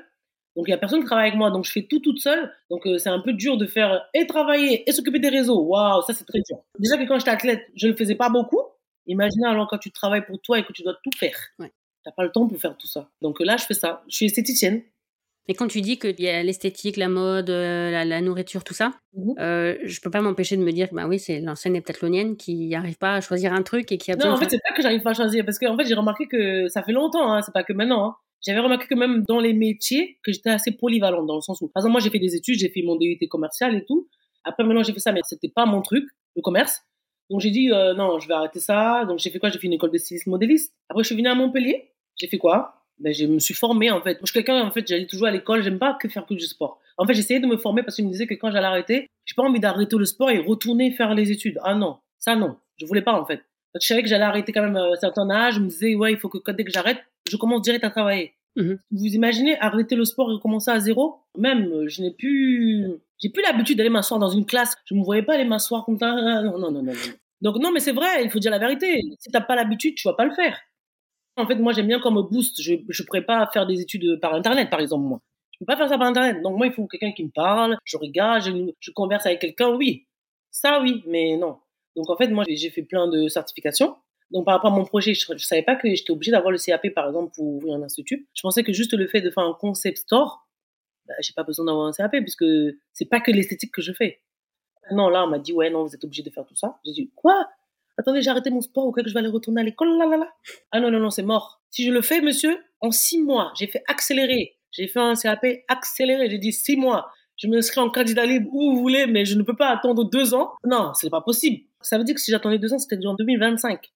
donc il y a personne qui travaille avec moi, donc je fais tout toute seule. Donc euh, c'est un peu dur de faire et travailler et s'occuper des réseaux. Waouh, ça c'est très dur. Déjà que quand j'étais athlète, je le faisais pas beaucoup. Imaginez alors quand tu travailles pour toi et que tu dois tout faire. Ouais. T'as pas le temps pour faire tout ça. Donc là, je fais ça. Je suis esthéticienne. Et quand tu dis qu'il y a l'esthétique, la mode, euh, la, nourriture, tout ça, mmh euh, je peux pas m'empêcher de me dire que bah oui, c'est l'ancienne heptathlonienne qui n'arrive pas à choisir un truc et qui a besoin. Non, en fait, c'est pas que j'arrive pas à choisir parce que en fait, j'ai remarqué que ça fait longtemps, hein, c'est pas que maintenant. Hein. J'avais remarqué que même dans les métiers, que j'étais assez polyvalente dans le sens où, par exemple, moi, j'ai fait des études, j'ai fait mon DUT commercial et tout. Après, maintenant, j'ai fait ça, mais c'était pas mon truc, le commerce. Donc, j'ai dit, euh, non, je vais arrêter ça. Donc, j'ai fait quoi? J'ai fait une école de styliste modéliste. Après, je suis venue à Montpellier. J'ai fait quoi? Ben, je me suis formée en fait. Moi, je suis quelqu'un en fait, j'allais toujours à l'école, j'aime pas que faire que du sport. En fait, j'essayais de me former parce qu'il me disait que quand j'allais arrêter, j'ai pas envie d'arrêter le sport et retourner faire les études. Ah non, ça non, je voulais pas en fait. je savais que j'allais arrêter quand même à un certain âge, je me disais ouais, il faut que dès que j'arrête, je commence direct à travailler. Mmh Vous imaginez arrêter le sport et recommencer à zéro? Même, je n'ai plus, j'ai plus l'habitude d'aller m'asseoir dans une classe. Je me voyais pas aller m'asseoir comme ça. Non, non, non, non. Donc non, mais c'est vrai, il faut dire la vérité. Si t'as pas l'habitude, tu vas pas le faire. En fait, moi, j'aime bien comme boost. Je ne pourrais pas faire des études par Internet, par exemple, moi. Je peux pas faire ça par Internet. Donc, moi, il faut quelqu'un qui me parle, je regarde, je, converse avec quelqu'un, oui. Ça, oui, mais non. Donc, en fait, moi, j'ai fait plein de certifications. Donc, par rapport à mon projet, je, ne savais pas que j'étais obligée d'avoir le CAP, par exemple, pour ouvrir un institut. Je pensais que juste le fait de faire un concept store, bah, j'ai pas besoin d'avoir un CAP, puisque c'est pas que l'esthétique que je fais. Non, là, on m'a dit, ouais, non, vous êtes obligé de faire tout ça. J'ai dit, quoi? Attendez, j'ai arrêté mon sport ou que je vais aller retourner à l'école. Là, là, là. Ah non, non, non, c'est mort. Si je le fais, monsieur, en six mois, j'ai fait accélérer. J'ai fait un CAP accéléré. J'ai dit six mois. Je m'inscris en candidat libre où vous voulez, mais je ne peux pas attendre deux ans. Non, c'est pas possible. Ça veut dire que si j'attendais deux ans, c'était en 2025.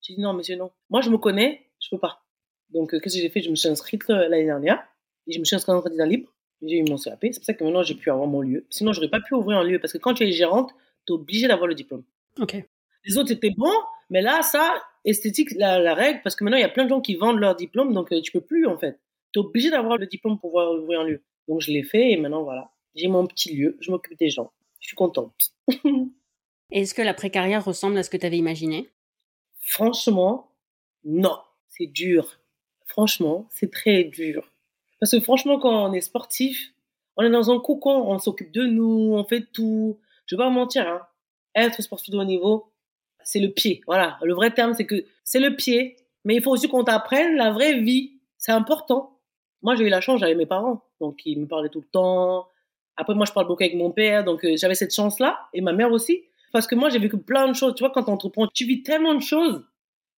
J'ai dit non, monsieur, non. Moi, je me connais, je peux pas. Donc, euh, qu'est-ce que j'ai fait? Je me suis inscrite euh, l'année dernière et je me suis inscrite en candidat libre. J'ai eu mon CAP. C'est pour ça que maintenant, j'ai pu avoir mon lieu. Sinon, j'aurais pas pu ouvrir un lieu parce que quand tu es gérante, tu es obligé d'avoir le diplôme. Ok. Les autres étaient bons, mais là, ça, esthétique, la, règle, parce que maintenant, il y a plein de gens qui vendent leur diplôme, donc euh, tu peux plus, en fait. Tu es obligé d'avoir le diplôme pour pouvoir ouvrir un lieu. Donc, je l'ai fait, et maintenant, voilà. J'ai mon petit lieu, je m'occupe des gens. Je suis contente. [LAUGHS] Est-ce que la précarrière ressemble à ce que tu avais imaginé? Franchement, non. C'est dur. Franchement, c'est très dur. Parce que franchement, quand on est sportif, on est dans un cocon, on s'occupe de nous, on fait tout. Je vais pas mentir, hein. Être sportif de haut niveau, c'est le pied. Voilà, le vrai terme, c'est que c'est le pied, mais il faut aussi qu'on t'apprenne la vraie vie. C'est important. Moi, j'ai eu la chance, j'avais mes parents, donc ils me parlaient tout le temps. Après, moi, je parle beaucoup avec mon père, donc euh, j'avais cette chance-là, et ma mère aussi. Parce que moi, j'ai vécu plein de choses. Tu vois, quand tu entreprends, tu vis tellement de choses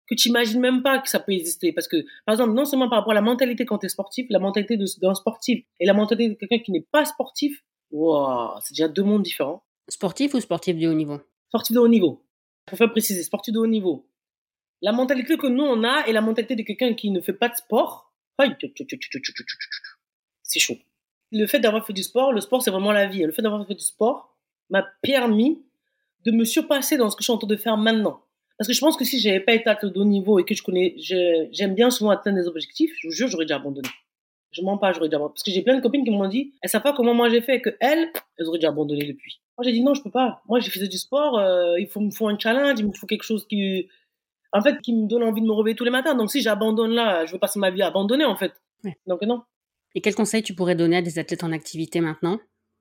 que tu imagines même pas que ça peut exister. Parce que, par exemple, non seulement par rapport à la mentalité quand tu es sportif, la mentalité d'un sportif et la mentalité de quelqu'un qui n'est pas sportif, wow, c'est déjà deux mondes différents. Sportif ou sportif de haut niveau? Sportif de haut niveau faire préciser, sportif de haut niveau. La mentalité que nous, on a et la mentalité de quelqu'un qui ne fait pas de sport, c'est chaud. Le fait d'avoir fait du sport, le sport, c'est vraiment la vie. Le fait d'avoir fait du sport m'a permis de me surpasser dans ce que je suis en train de faire maintenant. Parce que je pense que si j'avais pas été athlète de haut niveau et que je connais, j'aime bien souvent atteindre des objectifs, je vous jure, j'aurais déjà abandonné. Je mens pas, j'aurais déjà. Parce que j'ai plein de copines qui m'ont dit, elles savent pas comment moi j'ai fait, que elles, elles auraient déjà abandonné depuis. Moi, j'ai dit non, je peux pas. Moi, j'ai fait du sport, euh, il faut, me faut un challenge, il me faut quelque chose qui, en fait, qui me donne envie de me réveiller tous les matins. Donc, si j'abandonne là, je veux passer ma vie à abandonner, en fait. Donc, non. Et quels conseils tu pourrais donner à des athlètes en activité maintenant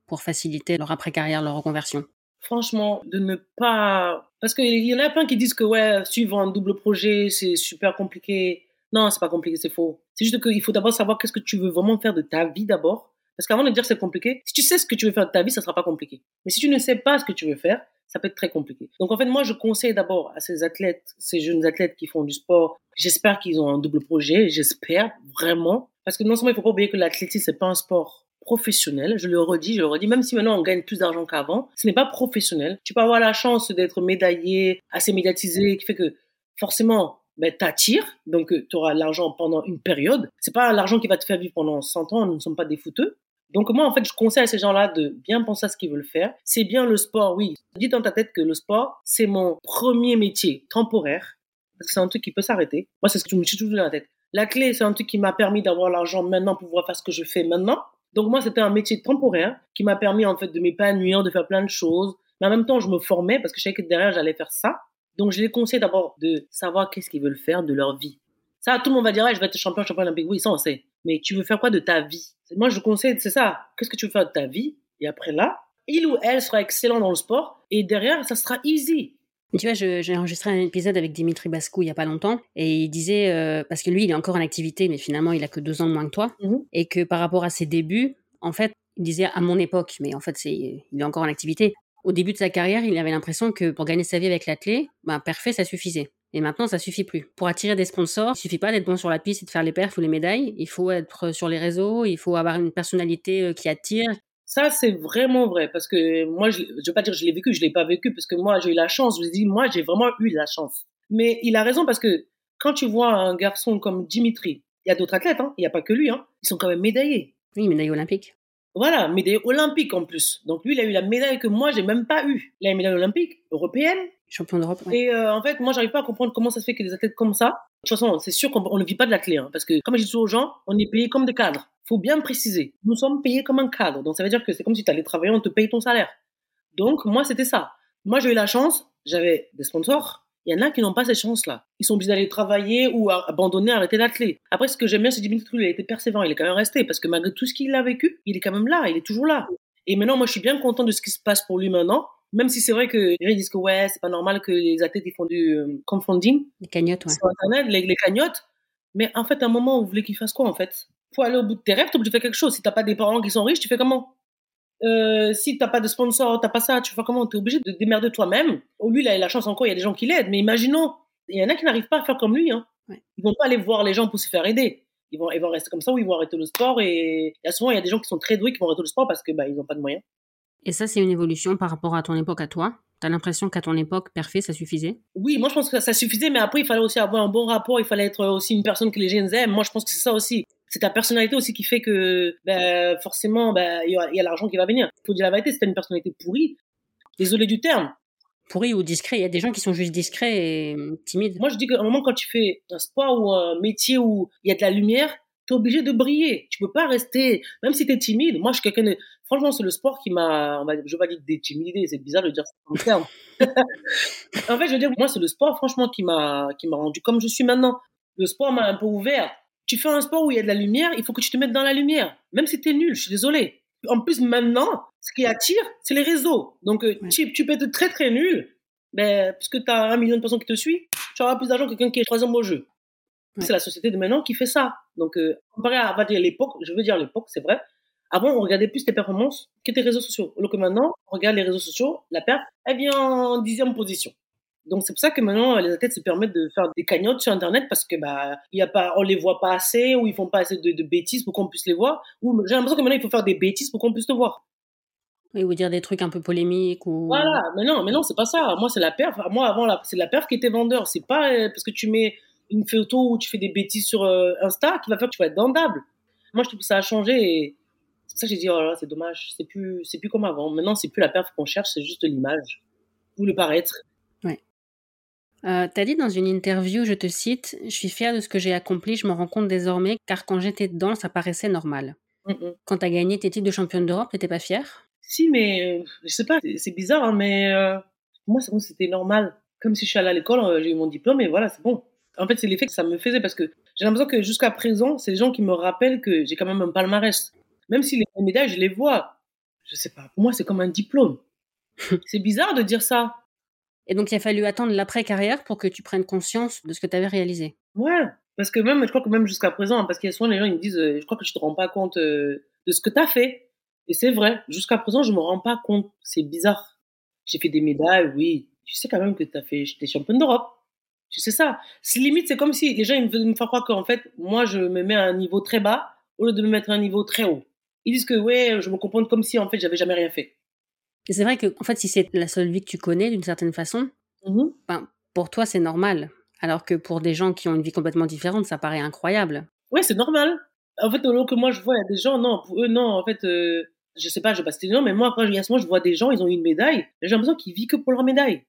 pour faciliter leur après-carrière, leur reconversion? Franchement, de ne pas. Parce qu'il y en a plein qui disent que, ouais, suivre un double projet, c'est super compliqué. Non, c'est pas compliqué, c'est faux. C'est juste qu'il faut d'abord savoir qu'est-ce que tu veux vraiment faire de ta vie d'abord parce qu'avant de dire c'est compliqué, si tu sais ce que tu veux faire de ta vie, ça sera pas compliqué. Mais si tu ne sais pas ce que tu veux faire, ça peut être très compliqué. Donc en fait, moi, je conseille d'abord à ces athlètes, ces jeunes athlètes qui font du sport, j'espère qu'ils ont un double projet, j'espère vraiment, parce que non seulement il faut pas oublier que l'athlétisme c'est pas un sport professionnel, je le redis, je le redis, même si maintenant on gagne plus d'argent qu'avant, ce n'est pas professionnel. Tu peux avoir la chance d'être médaillé, assez médiatisé, qui fait que forcément ben, t'attires, donc euh, tu auras l'argent pendant une période. C'est pas l'argent qui va te faire vivre pendant 100 ans, nous ne sommes pas des fouteux. Donc moi, en fait, je conseille à ces gens-là de bien penser à ce qu'ils veulent faire. C'est bien le sport, oui. Dis dans ta tête que le sport, c'est mon premier métier temporaire, parce que c'est un truc qui peut s'arrêter. Moi, c'est ce que je me suis toujours dans la tête. La clé, c'est un truc qui m'a permis d'avoir l'argent maintenant pour pouvoir faire ce que je fais maintenant. Donc moi, c'était un métier temporaire qui m'a permis en fait de m'épanouir, de faire plein de choses. Mais en même temps, je me formais parce que je savais que derrière, j'allais faire ça. Donc je les conseille d'abord de savoir qu'est-ce qu'ils veulent faire de leur vie. Ça, tout le monde va dire, je vais être champion, champion olympique. Oui, ça, on sait. Mais tu veux faire quoi de ta vie? Moi, je conseille, c'est ça. Qu'est-ce que tu veux faire de ta vie? Et après là, il ou elle sera excellent dans le sport. Et derrière, ça sera easy. Tu vois, j'ai enregistré un épisode avec Dimitri Bascou il y a pas longtemps et il disait euh, parce que lui il est encore en activité mais finalement il a que deux ans de moins que toi Mhm. et que par rapport à ses débuts, en fait, il disait à mon époque, mais en fait c'est il est encore en activité. Au début de sa carrière, il avait l'impression que pour gagner sa vie avec l'athlé, ben parfait ça suffisait. Et maintenant ça suffit plus. Pour attirer des sponsors, il suffit pas d'être bon sur la piste et de faire les perfs ou les médailles. Il faut être sur les réseaux, il faut avoir une personnalité euh, qui attire. Ça, c'est vraiment vrai parce que moi, je, je veux pas dire que je l'ai vécu, je l'ai pas vécu parce que moi, j'ai eu la chance. Je vous dis, moi, j'ai vraiment eu la chance. Mais il a raison parce que quand tu vois un garçon comme Dimitri, il y a d'autres athlètes, hein, il n'y a pas que lui, hein, ils sont quand même médaillés. Oui, médaille olympique. Voilà, médaillé olympique en plus. Donc lui, il a eu la médaille que moi, j'ai même pas eu. Il a une médaille olympique, européenne. Champion d'Europe. ouais. Et euh, en fait, moi, j'arrive pas à comprendre comment ça se fait que des athlètes comme ça. De toute façon, c'est sûr qu'on on ne vit pas de la clé, hein, parce que comme je dis toujours aux gens, on est payé comme des cadres. Faut bien préciser. Nous sommes payés comme un cadre. Donc ça veut dire que c'est comme si tu allais travailler, on te paye ton salaire. Donc moi, c'était ça. Moi, j'ai eu la chance, j'avais des sponsors. Il y en a qui n'ont pas cette chance-là. Ils sont obligés d'aller travailler ou abandonner, arrêter d'athlète. Après, ce que j'aime bien, c'est Dimitri, il a été persévérant, il est quand même resté, parce que malgré tout ce qu'il a vécu, il est quand même là, il est toujours là. Et maintenant, moi, je suis bien content de ce qui se passe pour lui maintenant. Même si c'est vrai que les gens disent que ouais, c'est pas normal que les athlètes ils font du euh, crowdfunding Les cagnottes, ouais. sur Internet, les, les cagnottes. Mais en fait, à un moment, vous voulez qu'ils fassent quoi en fait? Pour aller au bout de tes rêves, t'es obligé de faire quelque chose. Si t'as pas des parents qui sont riches, tu fais comment? Euh, Si t'as pas de sponsor, t'as pas ça, tu fais comment T'es obligé de démerder toi-même. Oh, lui, il a la chance encore, il y a des gens qui l'aident. Mais imaginons, il y en a qui n'arrivent pas à faire comme lui. Hein. Ouais. Ils vont pas aller voir les gens pour se faire aider. Ils vont, ils vont rester comme ça ou ils vont arrêter le sport. Et il y a souvent, il y a des gens qui sont très doués qui vont arrêter le sport parce que bah, ils n'ont pas de moyens. Et ça, c'est une évolution par rapport à ton époque à toi? T'as l'impression qu'à ton époque, parfait, ça suffisait? Oui, moi je pense que ça suffisait, mais après il fallait aussi avoir un bon rapport, il fallait être aussi une personne que les jeunes aiment. Moi je pense que c'est ça aussi. C'est ta personnalité aussi qui fait que ben, forcément ben, il y a, il y a l'argent qui va venir. Il faut dire la vérité, t'as une personnalité pourrie, désolé du terme. Pourri ou discret, il y a des gens qui sont juste discrets et euh, timides. Moi je dis qu'à un moment quand tu fais un sport ou un métier où il y a de la lumière, t'es obligé de briller. Tu peux pas rester, même si t'es timide. Moi je suis quelqu'un de... Franchement c'est le sport qui m'a, je valide détimidé, c'est bizarre de dire ça comme terme. [LAUGHS] en fait je veux dire, moi c'est le sport franchement qui m'a, qui m'a rendu comme je suis maintenant. Le sport m'a un peu ouvert. Tu fais un sport où il y a de la lumière, il faut que tu te mettes dans la lumière. Même si t'es nul, je suis désolé. En plus, maintenant, ce qui attire, c'est les réseaux. Donc, euh, Ouais. tu, tu peux être très très nul, mais puisque tu as un million de personnes qui te suivent, tu auras plus d'argent que quelqu'un qui est troisième au jeu. Ouais. C'est la société de maintenant qui fait ça. Donc, euh, comparé à, dire, l'époque, je veux dire l'époque, c'est vrai. Avant, on regardait plus tes performances que tes réseaux sociaux. Alors que maintenant, on regarde les réseaux sociaux, la perte, elle vient en dixième position. Donc c'est pour ça que maintenant les athlètes se permettent de faire des cagnottes sur internet parce que bah il y a pas on les voit pas assez ou ils font pas assez de, de bêtises pour qu'on puisse les voir ou j'ai l'impression que maintenant il faut faire des bêtises pour qu'on puisse te voir. Oui, ou dire des trucs un peu polémiques ou. Voilà, mais non, mais non, c'est pas ça. Moi c'est la perf. Moi avant la- c'est la perf qui était vendeur, c'est pas euh, parce que tu mets une photo où tu fais des bêtises sur euh, Insta qui va faire que tu vas être vendable. Moi je trouve que ça a changé et c'est pour ça que j'ai dit oh là là, c'est dommage, c'est plus c'est plus comme avant. Maintenant c'est plus la perf qu'on cherche, c'est juste l'image ou le paraître. Euh, T'as dit dans une interview, je te cite, Je suis fière de ce que j'ai accompli, je m'en rends compte désormais, car quand j'étais dedans, ça paraissait normal. Mm, mm. Quand t'as gagné tes titres de championne d'Europe, t'étais pas fière? Si, mais euh, je sais pas, c'est- bizarre, hein, mais euh, pour moi, c'était normal. Comme si je suis allée à l'école, euh, j'ai eu mon diplôme et voilà, c'est bon. En fait, c'est l'effet que ça me faisait parce que j'ai l'impression que jusqu'à présent, c'est les gens qui me rappellent que j'ai quand même un palmarès. Même si les médailles, je les vois. Je sais pas, pour moi, c'est comme un diplôme. [LAUGHS] c'est bizarre de dire ça. Et donc il a fallu attendre l'après-carrière pour que tu prennes conscience de ce que t'avais réalisé. Ouais, parce que même, je crois que même jusqu'à présent, hein, parce qu'il y a souvent les gens, ils me disent, euh, je crois que tu te rends pas compte euh, de ce que tu as fait. Et c'est vrai, jusqu'à présent, je me rends pas compte. C'est bizarre. J'ai fait des médailles, oui. Tu sais quand même que tu as fait, j'étais championne d'Europe. Tu sais ça. C'est limite, c'est comme si les gens, ils me faire croire qu'en fait, moi, je me mets à un niveau très bas au lieu de me mettre à un niveau très haut. Ils disent que, ouais, je me comprends comme si, en fait, j'avais jamais rien fait. Et c'est vrai que, en fait, si c'est la seule vie que tu connais d'une certaine façon, Mhm. ben, pour toi c'est normal. Alors que pour des gens qui ont une vie complètement différente, ça paraît incroyable. Ouais, c'est normal. En fait, au lieu que moi, je vois, il y a des gens, non, pour eux, non, en fait, euh, je sais pas, je vais pas noms, mais moi, après, il y a ce moment, je vois des gens, ils ont eu une médaille, j'ai l'impression qu'ils vivent que pour leur médaille.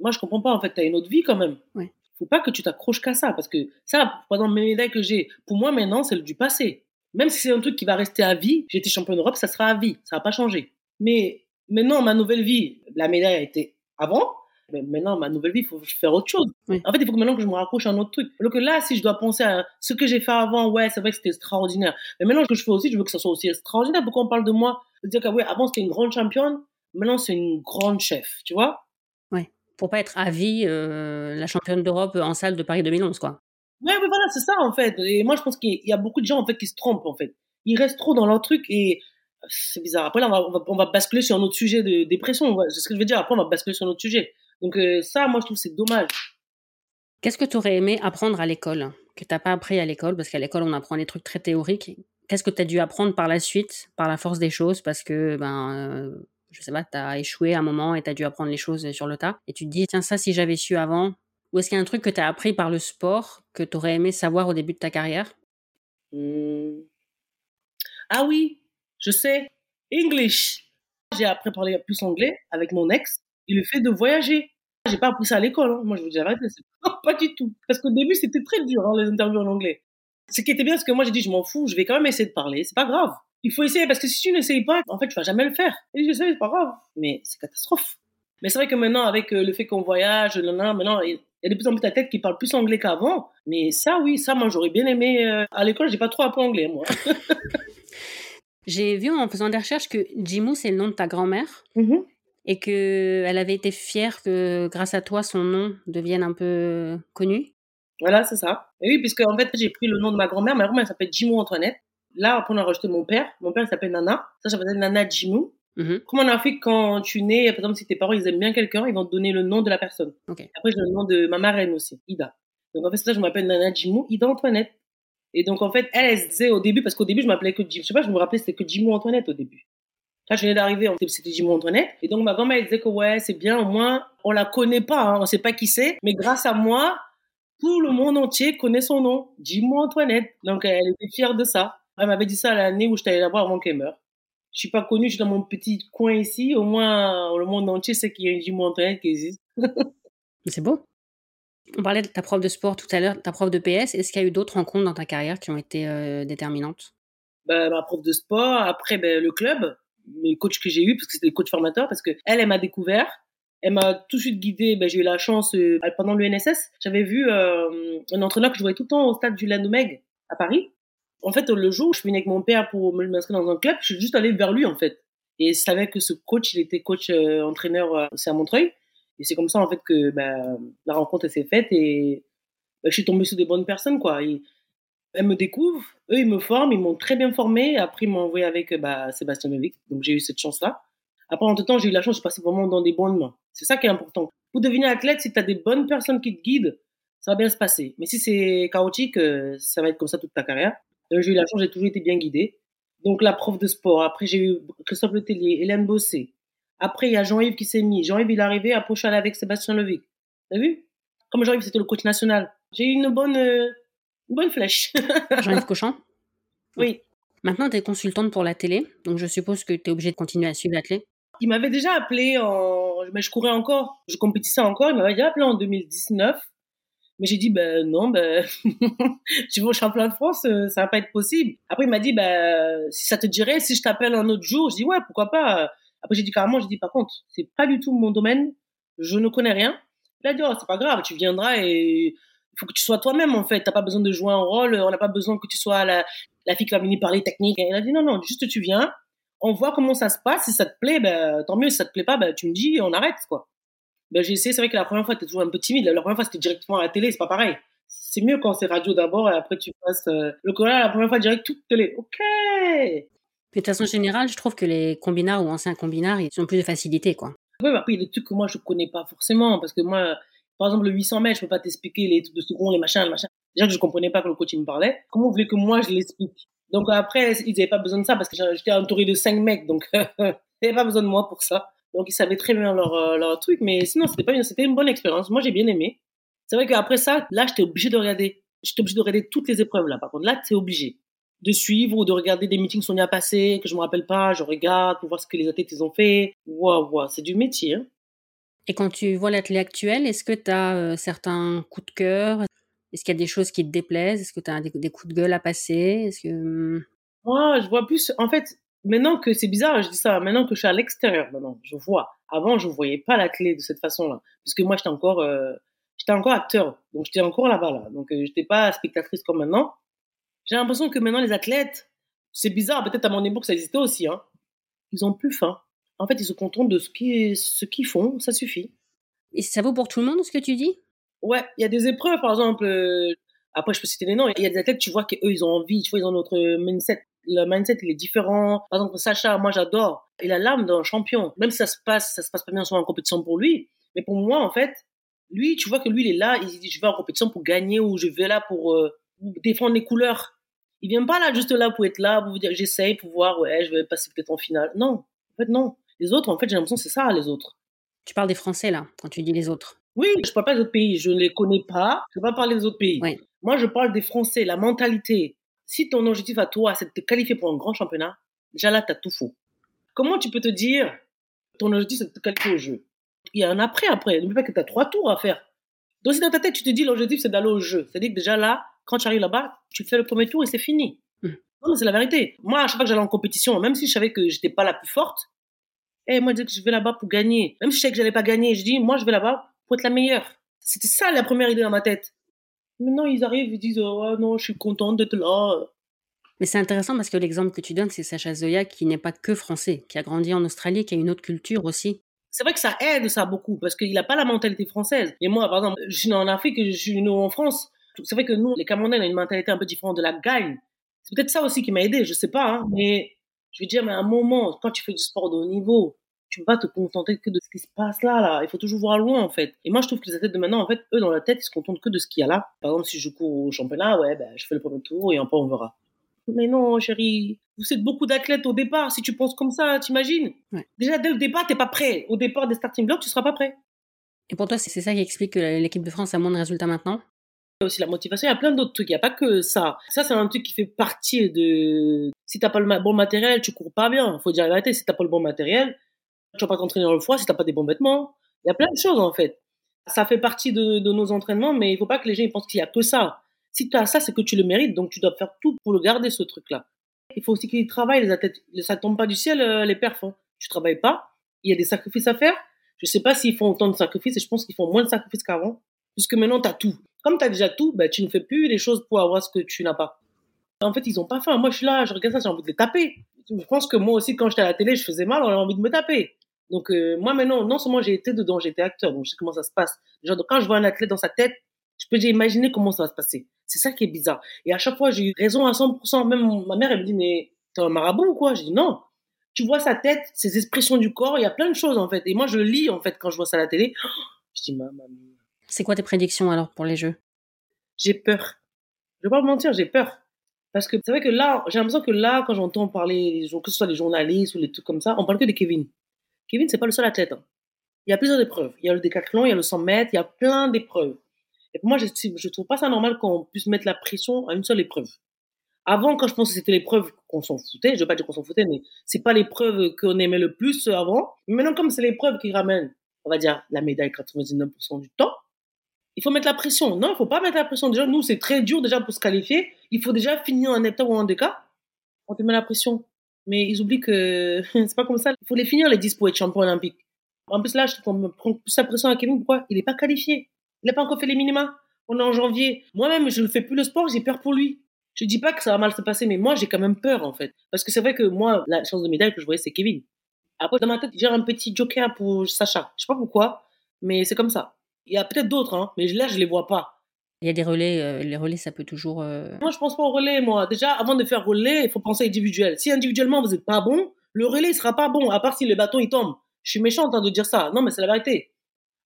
Moi, je comprends pas, en fait, t'as une autre vie quand même. Ouais. Faut pas que tu t'accroches qu'à ça, parce que ça, par exemple, mes médailles que j'ai, pour moi, maintenant, c'est du passé. Même si c'est un truc qui va rester à vie, j'ai été champion d'Europe, ça sera à vie, ça va pas changer. Mais maintenant, ma nouvelle vie, la médaille a été avant, mais maintenant, ma nouvelle vie, il faut faire autre chose. Oui. En fait, il faut que maintenant que je me raccroche à un autre truc. Alors que là, si je dois penser à ce que j'ai fait avant, ouais, c'est vrai que c'était extraordinaire. Mais maintenant, ce que je fais aussi, je veux que ça soit aussi extraordinaire. Pourquoi on parle de moi? De dire que, ouais, avant, c'était une grande championne, maintenant, c'est une grande chef, tu vois? Pour pas être à vie la championne d'Europe en salle de Paris 2011, quoi. Ouais, mais voilà, c'est ça en fait. Et moi, je pense qu'il y a beaucoup de gens en fait qui se trompent en fait. Ils restent trop dans leur truc et c'est bizarre. Après, là, on va, on va, basculer sur un autre sujet de dépression. C'est ce que je veux dire. Après, on va basculer sur un autre sujet. Donc, ça, moi, je trouve c'est dommage. Qu'est-ce que tu aurais aimé apprendre à l'école que tu n'as pas appris à l'école? Parce qu'à l'école, on apprend des trucs très théoriques. Qu'est-ce que tu as dû apprendre par la suite, par la force des choses? Parce que, ben, euh, je sais pas, tu as échoué à un moment et tu as dû apprendre les choses sur le tas. Et tu te dis, tiens, ça, si j'avais su avant. Ou est-ce qu'il y a un truc que tu as appris par le sport que tu aurais aimé savoir au début de ta carrière? Mmh. Ah oui, je sais. English. J'ai appris à parler plus anglais avec mon ex et le fait de voyager. J'ai pas appris ça à l'école. Hein. Moi, je vous dis la vérité, [LAUGHS] pas du tout. Parce qu'au début, c'était très dur, hein, les interviews en anglais. Ce qui était bien, c'est que moi, j'ai dit, je m'en fous, je vais quand même essayer de parler. C'est pas grave. Il faut essayer, parce que si tu n'essayes pas, en fait, tu vas jamais le faire. Et je sais, c'est pas grave. Mais c'est catastrophe. Mais c'est vrai que maintenant, avec euh, le fait qu'on voyage, maintenant, il y a de plus en plus ta tête qui parle plus anglais qu'avant. Mais ça, oui, ça, moi, j'aurais bien aimé. Euh, à l'école, j'ai pas trop appris anglais, moi. [LAUGHS] j'ai vu en faisant des recherches que Jimou, c'est le nom de ta grand-mère. Mm-hmm et qu'elle avait été fière que grâce à toi, son nom devienne un peu connu. Voilà, c'est ça. Et oui, puisque en fait, j'ai pris le nom de ma grand-mère. Ma grand-mère s'appelle Jimou Antoinette. Là, après, on a rajouté mon père. Mon père s'appelle Nana. Ça, ça s'appelle Nana Jimou. Mm-hmm. Comme en Afrique, quand tu nais, par exemple, si tes parents ils aiment bien quelqu'un, ils vont te donner le nom de la personne. Après, j'ai le nom de ma marraine aussi, Ida. Donc en fait, c'est ça, je m'appelle Nana Jimou, Ida Antoinette. Et donc en fait, elle, elle se disait au début, parce qu'au début, je m'appelais que Jimou. Je sais pas, je me rappelais, c'était que Jimou Antoinette au début. Là, je venais d'arriver, c'était Jimmy Antoinette. Et donc, ma grand-mère, elle disait que ouais, c'est bien, au moins, on la connaît pas, hein, on sait pas qui c'est. Mais grâce à moi, tout le monde entier connaît son nom, Jimmy Antoinette. Donc, elle était fière de ça. Elle m'avait dit ça l'année où j'étais allée la voir avant qu'elle meure. Je suis pas connue, je suis dans mon petit coin ici. Au moins, le monde entier sait qu'il y a une Jimmy Antoinette qui existe. [LAUGHS] c'est beau. On parlait de ta prof de sport tout à l'heure, ta prof de PS. Est-ce qu'il y a eu d'autres rencontres dans ta carrière qui ont été euh, déterminantes? Ben, Ma prof de sport, après ben, le club mes coachs que j'ai eu parce que c'était des coachs formateurs parce que elle m'a découvert. Elle m'a tout de suite guidée. Ben, j'ai eu la chance euh, pendant l'UNSS j'avais vu euh, un entraîneur que je voyais tout le temps au stade du Landomeg à Paris. En fait le jour où je suis venue avec mon père pour me m'inscrire dans un club je suis juste allée vers lui en fait. Et je savais que ce coach il était coach entraîneur c'est à Montreuil et c'est comme ça en fait que ben, la rencontre s'est faite et ben, je suis tombée sur des bonnes personnes quoi elle me découvre, eux ils me forment, ils m'ont très bien formé. Après ils m'ont envoyé avec bah, Sébastien Novic, donc j'ai eu cette chance-là. Après en tout temps j'ai eu la chance de passer vraiment dans des bonnes mains. C'est ça qui est important. Pour devenir athlète, si tu as des bonnes personnes qui te guident, ça va bien se passer. Mais si c'est chaotique, euh, ça va être comme ça toute ta carrière. J'ai eu la chance, j'ai toujours été bien guidé. Donc la prof de sport. Après j'ai eu Christophe Letellier, Hélène Bossé. Après il y a Jean-Yves qui s'est mis. Jean-Yves il est arrivé, après je suis avec Sébastien Levic. T'as vu? Comme Jean-Yves c'était le coach national. J'ai eu une bonne euh, bonne flèche. [LAUGHS] Jean-Yves Cochon? Oui. Maintenant, tu es consultante pour la télé, donc je suppose que tu es obligée de continuer à suivre la télé. Il m'avait déjà appelé en. Mais je courais encore, je compétissais encore. Il m'avait déjà appelé en 2019. Mais j'ai dit, ben non, ben, [LAUGHS] tu veux au championnat de France, euh, ça va pas être possible. Après, il m'a dit, ben, si ça te dirait, si je t'appelle un autre jour, je dis, ouais, pourquoi pas. Après, j'ai dit carrément, j'ai dit, par contre, c'est pas du tout mon domaine, je ne connais rien. Il a dit, oh, c'est pas grave, tu viendras et il faut que tu sois toi-même en fait. T'as pas besoin de jouer un rôle. On n'a pas besoin que tu sois la, fille qui va venir parler technique. Et elle a dit non non, juste tu viens. On voit comment ça se passe. Si ça te plaît, ben tant mieux. Si ça te plaît pas, ben tu me dis, on arrête quoi. Ben j'ai essayé. C'est vrai que la première fois t'es toujours un peu timide. La première fois c'était directement à la télé, c'est pas pareil. C'est mieux quand c'est radio d'abord et après tu passes euh, le choral la première fois direct toute télé. Ok. De toute façon générale, je trouve que les combinards ou anciens combinards, ils ont plus de facilité quoi. Oui, après il y a des trucs que moi je connais pas forcément parce que moi par exemple, le 800 mètres, je peux pas t'expliquer les trucs de second, les machins, les machins. Déjà que je comprenais pas que le coach me parlait. Comment vous voulez que moi je l'explique? Donc après, ils n'avaient pas besoin de ça parce que j'étais entouré de cinq mecs, donc [LAUGHS] ils n'avaient pas besoin de moi pour ça. Donc ils savaient très bien leur, euh, leur truc, mais sinon c'était pas une, c'était une bonne expérience. Moi j'ai bien aimé. C'est vrai qu'après ça, là j'étais obligé de regarder. J'étais obligé de regarder toutes les épreuves là. Par contre là, es obligé de suivre ou de regarder des meetings qui sont déjà passés, que je me rappelle pas, je regarde pour voir ce que les athlètes ils ont fait. Waouh, waouh, c'est du métier. Hein. Et quand tu vois l'athlète actuel, est-ce que tu as euh, certains coups de cœur? Est-ce qu'il y a des choses qui te déplaisent? Est-ce que tu as des, coups de gueule à passer? Est-ce que hmm? Moi, je vois plus. En fait, maintenant que c'est bizarre, je dis ça. Maintenant que je suis à l'extérieur, maintenant, je vois. Avant, je voyais pas la clé de cette façon-là, puisque moi, j'étais encore, euh, j'étais encore acteur, donc j'étais encore là-bas là. Donc, euh, j'étais pas spectatrice comme maintenant. J'ai l'impression que maintenant, les athlètes, c'est bizarre. Peut-être à mon époque, ça existait aussi. Hein. Ils ont plus faim. En fait, ils se contentent de ce qu'ils ce qu'ils font, ça suffit. Et ça vaut pour tout le monde ce que tu dis? Ouais, il y a des épreuves, par exemple. euh, après, je peux citer les noms. Il y a des athlètes, tu vois qu'eux, ils ont envie, tu vois, ils ont notre mindset. Le mindset, il est différent. Par exemple, Sacha, moi, j'adore. Il a l'âme d'un champion. Même si ça se passe, ça se passe pas bien souvent en compétition pour lui. Mais pour moi, en fait, lui, tu vois que lui, il est là, il dit, je vais en compétition pour gagner ou je vais là pour euh, défendre les couleurs. Il vient pas là juste là pour être là, pour vous dire, j'essaye pour voir, ouais, je vais passer peut-être en finale. Non. En fait, non. Les autres, en fait, j'ai l'impression que c'est ça, les autres. Tu parles des Français, là, quand tu dis les autres. Oui, je parle pas des autres pays, je ne les connais pas, je ne vais pas parler des autres pays. Moi, je parle des Français, la mentalité. Si ton objectif à toi, c'est de te qualifier pour un grand championnat, déjà là, tu as tout faux. Comment tu peux te dire, ton objectif, c'est de te qualifier au jeu? Il y a un après, après. N'oublie pas que tu as trois tours à faire. Donc, si dans ta tête, tu te dis, l'objectif, c'est d'aller au jeu, c'est-à-dire que déjà là, quand tu arrives là-bas, tu fais le premier tour et c'est fini. Mm. Non, mais c'est la vérité. Moi, à chaque fois que j'allais en compétition, même si je savais que j'étais pas la plus forte, eh, moi, je disais que je vais là-bas pour gagner. Même si je savais que j'allais pas gagner, je dis, moi, je vais là-bas pour être la meilleure. C'était ça la première idée dans ma tête. Maintenant, ils arrivent, ils disent, oh non, je suis contente d'être là. Mais c'est intéressant parce que l'exemple que tu donnes, c'est Sacha Zoya qui n'est pas que français, qui a grandi en Australie, qui a une autre culture aussi. C'est vrai que ça aide, ça, beaucoup, parce qu'il n'a pas la mentalité française. Et moi, par exemple, je suis en Afrique, je suis en France. C'est vrai que nous, les Camerounais, on a une mentalité un peu différente de la gagne. C'est peut-être ça aussi qui m'a aidé, je sais pas, hein, mais je veux dire, mais à un moment, quand tu fais du sport de haut niveau, tu peux pas te contenter que de ce qui se passe là, là. Il faut toujours voir loin, en fait. Et moi, je trouve que les athlètes de maintenant, en fait, eux, dans la tête, ils se contentent que de ce qu'il y a là. Par exemple, si je cours au championnat, ouais, ben, je fais le premier tour et après, on verra. Mais non, chérie, vous êtes beaucoup d'athlètes au départ. Si tu penses comme ça, t'imagines? Ouais. Déjà, dès le départ, t'es pas prêt. Au départ des starting blocks, tu seras pas prêt. Et pour toi, c'est c'est ça qui explique que l'équipe de France a moins de résultats maintenant? Il y a aussi la motivation, il y a plein d'autres trucs, il n'y a pas que ça. Ça, c'est un truc qui fait partie de... Si t'as pas le bon matériel, tu cours pas bien. Faut dire la vérité, si t'as pas le bon matériel, tu vas pas t'entraîner dans le froid si t'as pas des bons vêtements. Il y a plein de choses, en fait. Ça fait partie de, nos entraînements, mais il faut pas que les gens pensent qu'il y a que ça. Si tu as ça, c'est que tu le mérites, donc tu dois faire tout pour le garder, ce truc-là. Il faut aussi qu'ils travaillent, les athlètes. Ça tombe pas du ciel, euh, les perfs. Hein. Tu travailles pas, il y a des sacrifices à faire. Je sais pas s'ils font autant de sacrifices, et je pense qu'ils font moins de sacrifices qu'avant, puisque maintenant, tu as tout. Comme tu as déjà tout, ben, tu ne fais plus les choses pour avoir ce que tu n'as pas. En fait, ils ont pas faim. Moi, je suis là, je regarde ça, j'ai envie de les taper. Je pense que moi aussi, quand j'étais à la télé, je faisais mal, on avait envie de me taper. Donc, euh, moi, maintenant, non seulement j'ai été dedans, j'ai été acteur, donc je sais comment ça se passe. Genre, quand je vois un athlète dans sa tête, je peux déjà imaginer comment ça va se passer. C'est ça qui est bizarre. Et à chaque fois, j'ai eu raison à 100%. Même ma mère, elle me dit, mais t'es un marabout ou quoi? Je dis non. Tu vois sa tête, ses expressions du corps, il y a plein de choses, en fait. Et moi, je lis, en fait, quand je vois ça à la télé. Je dis, maman, C'est quoi tes prédictions alors pour les Jeux? J'ai peur. Je vais pas vous mentir, j'ai peur. Parce que c'est vrai que là, j'ai l'impression que là, quand j'entends parler, que ce soit les journalistes ou les trucs comme ça, on parle que de Kevin. Kevin, c'est pas le seul athlète. hein. Il y a plusieurs épreuves. Il y a le décathlon, il y a le 100 mètres, il y a plein d'épreuves. Et pour moi, je, je trouve pas ça normal qu'on puisse mettre la pression à une seule épreuve. Avant, quand je pensais que c'était l'épreuve qu'on s'en foutait, je veux pas dire qu'on s'en foutait, mais c'est pas l'épreuve qu'on aimait le plus avant. Mais maintenant, comme c'est l'épreuve qui ramène, on va dire, la médaille 99% du temps, il faut mettre la pression. Non, il faut pas mettre la pression. Déjà, nous, c'est très dur déjà pour se qualifier. Il faut déjà finir en heptade ou en déca. On te met la pression. Mais ils oublient que [LAUGHS] c'est pas comme ça. Il faut les finir, les 10 pour être champion olympique. En plus, là, je prend plus la pression à Kevin. Pourquoi? Il n'est pas qualifié. Il n'a pas encore fait les minima. On est en janvier. Moi-même, je ne fais plus le sport, j'ai peur pour lui. Je dis pas que ça va mal se passer, mais moi, j'ai quand même peur, en fait. Parce que c'est vrai que moi, la chance de médaille que je voyais, c'est Kevin. Après, dans ma tête, j'ai un petit joker pour Sacha. Je sais pas pourquoi, mais c'est comme ça. Il y a peut-être d'autres, hein, mais là, je les vois pas. Il y a des relais, euh, les relais, ça peut toujours. euh, Moi, je pense pas au relais, moi. Déjà, avant de faire relais, il faut penser individuel. Si individuellement, vous êtes pas bon, le relais, il sera pas bon, à part si le bâton, il tombe. Je suis méchante hein, de dire ça. Non, mais c'est la vérité.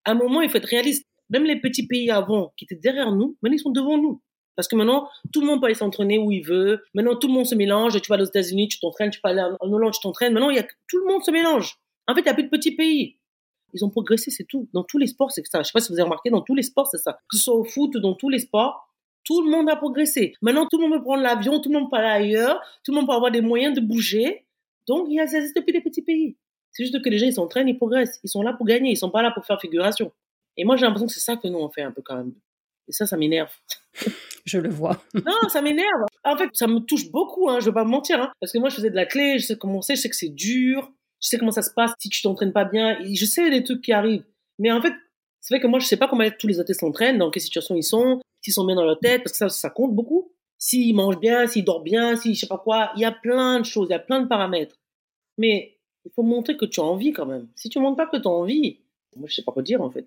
À un moment, il faut être réaliste. Même les petits pays avant, qui étaient derrière nous, maintenant, ils sont devant nous. Parce que maintenant, tout le monde peut aller s'entraîner où il veut. Maintenant, tout le monde se mélange. Tu vas aux États-Unis, tu t'entraînes. Tu peux aller en Hollande, tu t'entraînes. Maintenant, il y a, tout le monde se mélange. En fait, il n'y a plus de petits pays. Ils ont progressé, c'est tout. Dans tous les sports, c'est ça. Je sais pas si vous avez remarqué, dans tous les sports, c'est ça. Que ce soit au foot, dans tous les sports, tout le monde a progressé. Maintenant, tout le monde peut prendre l'avion, tout le monde peut aller ailleurs, tout le monde peut avoir des moyens de bouger. Donc, il y a, ça existe depuis les petits pays. C'est juste que les gens, ils s'entraînent, ils progressent. Ils sont là pour gagner, ils sont pas là pour faire figuration. Et moi, j'ai l'impression que c'est ça que nous, on fait un peu quand même. Et ça, ça m'énerve. Je le vois. [LAUGHS] Non, ça m'énerve. En fait, ça me touche beaucoup, hein, je vais pas me mentir. Hein, parce que moi, je faisais de la clé, je sais comment c'est, je sais que c'est dur, je sais comment ça se passe si tu t'entraînes pas bien, et je sais les trucs qui arrivent. Mais en fait, c'est vrai que moi, je sais pas comment tous les athlètes s'entraînent, dans quelle situation ils sont, s'ils sont bien dans leur tête, parce que ça, ça compte beaucoup. S'ils mangent bien, s'ils dorment bien, si je sais pas quoi, il y a plein de choses, il y a plein de paramètres. Mais il faut montrer que tu as envie quand même. Si tu montres pas que tu as envie, moi, je sais pas quoi dire en fait.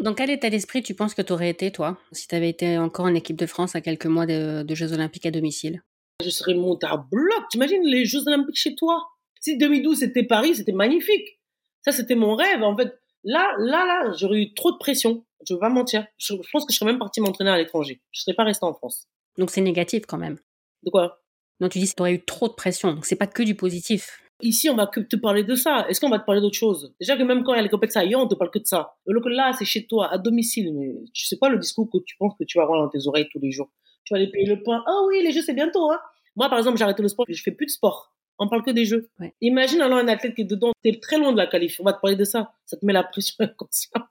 Dans quel état d'esprit tu penses que tu aurais été, toi, si tu avais été encore en équipe de France à quelques mois de, Jeux Olympiques à domicile? Je serais monté à bloc. T'imagines les Jeux Olympiques chez toi? Si 2012 c'était Paris, c'était magnifique. Ça, c'était mon rêve. En fait, là, là, là, j'aurais eu trop de pression. Je veux pas mentir. Je, pense que je serais même parti m'entraîner à l'étranger. Je serais pas resté en France. Donc c'est négatif quand même. De quoi? Non, tu dis que tu aurais eu trop de pression. Donc c'est pas que du positif. Ici, on va que te parler de ça. Est-ce qu'on va te parler d'autre chose? Déjà que même quand il y a les compétitions ailleurs, on te parle que de ça. Alors que là, c'est chez toi, à domicile. Mais tu sais pas le discours que tu penses que tu vas avoir dans tes oreilles tous les jours. Tu vas aller payer le pain. Ah oui, les jeux, c'est bientôt. Hein Moi, par exemple, j'ai arrêté le sport. Je fais plus de sport. On parle que des jeux. Imagine alors un athlète qui est dedans. T'es très loin de la qualif. On va te parler de ça. Ça te met la pression [LAUGHS] inconsciente.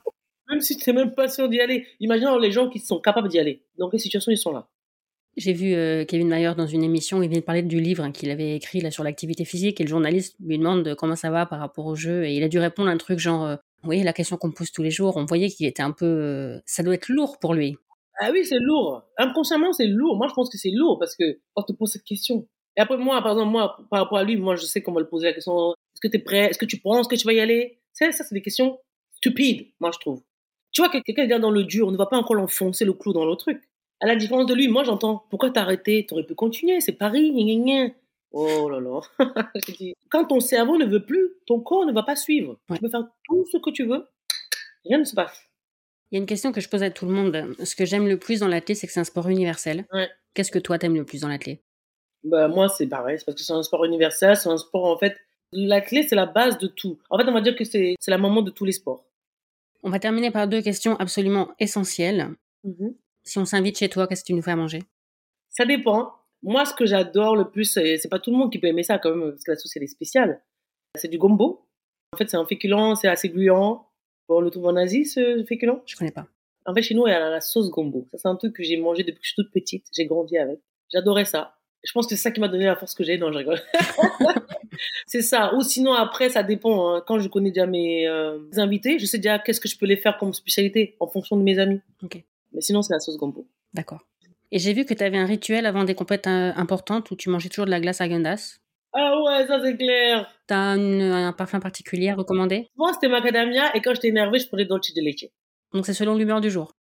Même si tu n'es même pas sûr d'y aller. Imagine alors les gens qui sont capables d'y aller. Dans quelle situation ils sont là? J'ai vu euh, Kevin Mayer dans une émission, il vient de parler du livre qu'il avait écrit là sur l'activité physique et le journaliste lui demande comment ça va par rapport au jeu et il a dû répondre un truc genre euh, oui, la question qu'on pose tous les jours, on voyait qu'il était un peu euh, ça doit être lourd pour lui. Ah oui, c'est lourd. Inconsciemment, c'est lourd. Moi, je pense que c'est lourd parce que on te pose cette question. Et après moi, par exemple, moi par rapport à lui, moi je sais qu'on va le poser la question est-ce que tu es prêt? Est-ce que tu penses que tu vas y aller? Ça ça c'est des questions stupides, moi je trouve. Tu vois quelqu'un vient dans le dur, on ne va pas encore l'enfoncer le clou dans le truc. À la différence de lui, moi j'entends pourquoi t'as arrêté? T'aurais pu continuer, c'est Paris, gna, gna, Oh là là. [LAUGHS] Quand ton cerveau ne veut plus, ton corps ne va pas suivre. Tu peux faire tout ce que tu veux, rien ne se passe. Il y a une question que je pose à tout le monde. Ce que j'aime le plus dans l'athlète, c'est que c'est un sport universel. Qu'est-ce que toi t'aimes le plus dans l'athlète bah, Moi, c'est pareil. C'est parce que c'est un sport universel. C'est un sport, en fait, l'athlète, c'est la base de tout. En fait, on va dire que c'est la maman de tous les sports. On va terminer par deux questions absolument essentielles. Mm-hmm. Si on s'invite chez toi, qu'est-ce que tu nous fais à manger? Ça dépend. Moi, ce que j'adore le plus, c'est pas tout le monde qui peut aimer ça quand même, parce que la sauce elle est spéciale. C'est du gombo. En fait, c'est un féculent, c'est assez gluant. on le trouve en Asie, ce féculent? Je connais pas. En fait, chez nous, il y a la sauce gombo. Ça, c'est un truc que j'ai mangé depuis que je suis toute petite. J'ai grandi avec. J'adorais ça. Je pense que c'est ça qui m'a donné la force que j'ai. Non, je rigole. [LAUGHS] c'est ça. Ou sinon, après, ça dépend. Hein. Quand je connais déjà mes euh, invités, je sais déjà qu'est-ce que je peux les faire comme spécialité en fonction de mes amis. Ok. Mais sinon, c'est la sauce gombo. D'accord. Et j'ai vu que tu avais un rituel avant des compètes euh, importantes où tu mangeais toujours de la glace à Gundas. Ah ouais, ça c'est clair. T'as un parfum particulier à recommander? Moi, c'était macadamia et quand j'étais énervée, je prenais dolce de leche. Donc c'est selon l'humeur du jour.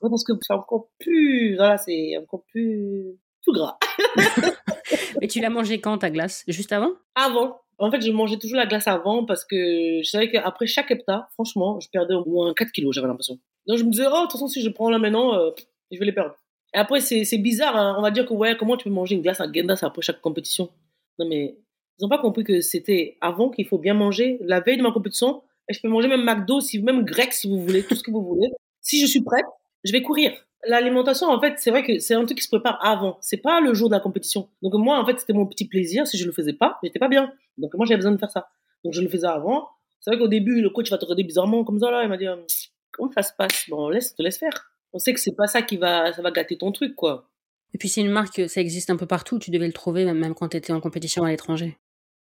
Ouais, parce que c'est encore plus, voilà, c'est encore plus, plus gras. [LAUGHS] [LAUGHS] Mais tu l'as mangé quand ta glace? Juste avant? Avant. En fait, je mangeais toujours la glace avant parce que je savais qu'après chaque hepta, franchement, je perdais au moins 4 kilos, j'avais l'impression. Donc je me disais, oh, de toute façon, si je prends là maintenant, euh, je vais les perdre. Et après, c'est bizarre, hein. on va dire que, ouais, comment tu peux manger une glace à Gendas après chaque compétition? Non, mais ils n'ont pas compris que c'était avant qu'il faut bien manger, la veille de ma compétition. Et je peux manger même McDo, si, même grec, si vous voulez, tout ce que vous voulez. Si je suis prête, je vais courir. L'alimentation, en fait, c'est vrai que c'est un truc qui se prépare avant. C'est pas le jour de la compétition. Donc moi, en fait, c'était mon petit plaisir. Si je le faisais pas, j'étais pas bien. Donc moi, j'avais besoin de faire ça. Donc je le faisais avant. C'est vrai qu'au début, le coach va te regarder bizarrement comme ça là. Il m'a dit, hum, comment ça se passe? Bon, laisse, te laisse faire. On sait que c'est pas ça qui va, ça va gâter ton truc, quoi. Et puis c'est une marque, ça existe un peu partout. Tu devais le trouver même, quand tu étais en compétition à l'étranger.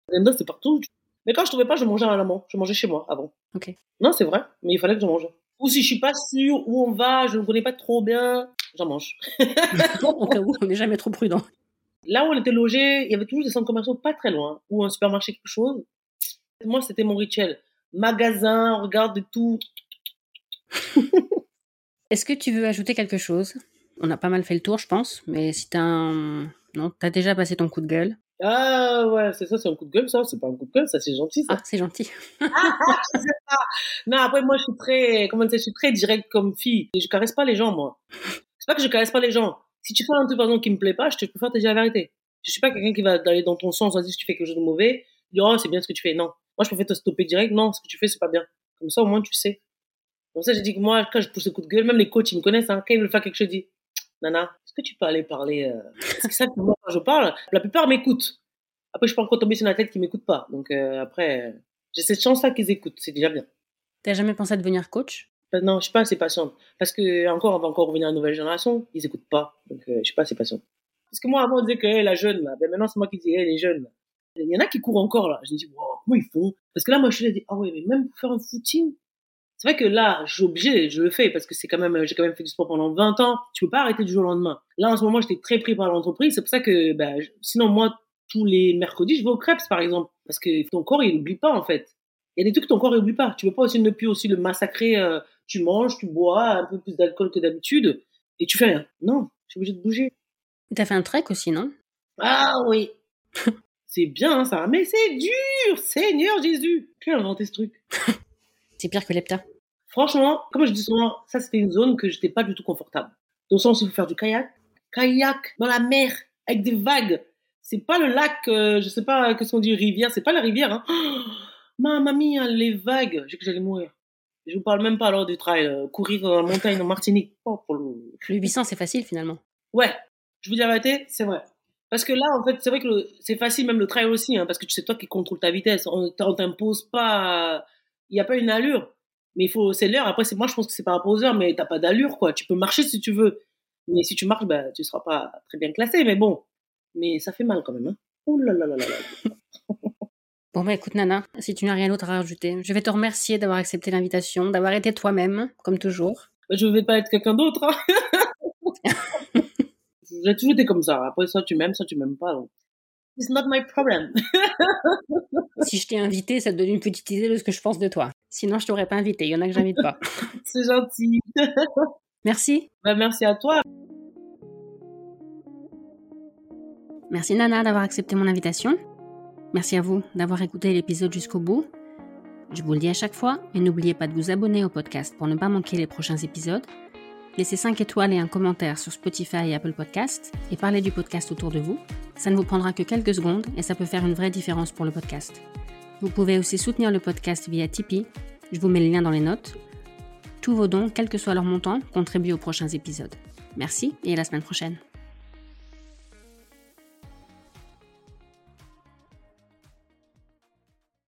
c'est partout. Mais quand je trouvais pas, je mangeais à l'amont. Je mangeais chez moi avant. Ok. Non, c'est vrai. Mais il fallait que je mange. Ou si je suis pas sûre où on va, je ne connais pas trop bien, j'en mange. [LAUGHS] Au cas où, on n'est jamais trop prudent. Là où on était logé, il y avait toujours des centres commerciaux pas très loin, ou un supermarché, quelque chose. Moi, c'était mon rituel. Magasin, on regarde tout. [LAUGHS] Est-ce que tu veux ajouter quelque chose? On a pas mal fait le tour, je pense, mais si t'as un... Non, t'as déjà passé ton coup de gueule ah ouais, c'est ça, c'est un coup de gueule, ça. C'est pas un coup de gueule, ça, c'est gentil. Ça. Ah, c'est gentil. [LAUGHS] non, après, moi, je suis très, comment dire, je suis très direct comme fille. Je caresse pas les gens, moi. C'est pas que je caresse pas les gens. Si tu fais un truc, par exemple, qui me plaît pas, je te préfère te dire la vérité. Je suis pas quelqu'un qui va aller dans ton sens, vas-y, si tu fais quelque chose de mauvais, dire, oh, c'est bien ce que tu fais. Non. Moi, je préfère te stopper direct. Non, ce que tu fais, c'est pas bien. Comme ça, au moins, tu sais. Comme ça, j'ai dit que moi, quand je pousse le coup de gueule, même les coachs, ils me connaissent, hein. Quand ils veulent faire quelque chose, je dis, Nana, est-ce que tu peux aller parler euh... Parce que ça, moi, quand je parle, la plupart m'écoutent. Après, je peux encore tomber sur une tête qui m'écoute pas. Donc euh, après, j'ai cette chance-là qu'ils écoutent. C'est déjà bien. T'as jamais pensé à devenir coach? Ben Non, je suis pas assez patiente. Parce que encore, on va encore revenir à la nouvelle génération. Ils écoutent pas. Donc euh, je suis pas assez patiente. Parce que moi, avant, on disait que la jeune, là, ben maintenant, c'est moi qui dis, hey, les jeunes. Il y en a qui courent encore, là. Je me dis, wow, comment ils font? Parce que là, moi, je suis là, ah ouais, mais même pour faire un footing, c'est vrai que là, je suis obligé, je le fais parce que c'est quand même, j'ai quand même fait du sport pendant 20 ans. Tu peux pas arrêter du jour au lendemain. Là, en ce moment, j'étais très pris par l'entreprise. C'est pour ça que, ben, sinon, moi, tous les mercredis, je vais au crêpes, par exemple. Parce que ton corps, il n'oublie pas, en fait. Il y a des trucs que ton corps, il n'oublie pas. Tu peux pas aussi ne plus aussi le massacrer. Euh, tu manges, tu bois un peu plus d'alcool que d'habitude et tu fais rien. Non, je suis obligée de bouger. T'as fait un trek aussi, non? Ah oui. [LAUGHS] c'est bien ça, mais c'est dur, Seigneur Jésus. Qui a inventé ce truc [LAUGHS] C'est pire que l'EPTA. Franchement, comme je dis souvent, ça c'était une zone que j'étais pas du tout confortable. Dans le sens où il faut faire du kayak, kayak dans la mer avec des vagues. C'est pas le lac, euh, je sais pas que qu'on dit rivière, c'est pas la rivière. Hein. [GASPS] ma mamie, les vagues, j'ai que j'allais mourir. Je vous parle même pas alors du trail, euh, courir dans la montagne en Martinique. Oh, pour le... le 800, c'est facile finalement. Ouais, je vous dis la vérité, c'est vrai. Parce que là, en fait, c'est vrai que c'est facile, même le trail aussi, hein, parce que c'est toi qui contrôle ta vitesse. On, on t'impose pas, il n'y a pas une allure. Mais il faut, c'est l'heure. Après, c'est moi, je pense que c'est par rapport aux heures, mais t'as pas d'allure, quoi. Tu peux marcher si tu veux. Mais si tu marches, bah, tu seras pas très bien classé. Mais bon, mais ça fait mal quand même. Hein. Ouh là là là là là. [LAUGHS] Bon, bah écoute, Nana, si tu n'as rien d'autre à rajouter, je vais te remercier d'avoir accepté l'invitation, d'avoir été toi-même, comme toujours. Je vais pas être quelqu'un d'autre. Hein. [LAUGHS] [LAUGHS] J'ai toujours été comme ça. Après, soit tu m'aimes, soit tu m'aimes pas. Donc. It's not my problem. [LAUGHS] si je t'ai invité, ça te donne une petite idée de ce que je pense de toi. Sinon, je t'aurais pas invité. Il y en a que j'invite pas. [LAUGHS] C'est gentil. [LAUGHS] Merci. Bah, merci à toi. Merci Nana d'avoir accepté mon invitation. Merci à vous d'avoir écouté l'épisode jusqu'au bout. Je vous le dis à chaque fois, mais n'oubliez pas de vous abonner au podcast pour ne pas manquer les prochains épisodes. Laissez 5 étoiles et un commentaire sur Spotify et Apple Podcast et parlez du podcast autour de vous. Ça ne vous prendra que quelques secondes et ça peut faire une vraie différence pour le podcast. Vous pouvez aussi soutenir le podcast via Tipeee. Je vous mets le lien dans les notes. Tous vos dons, quel que soit leur montant, contribuent aux prochains épisodes. Merci et à la semaine prochaine.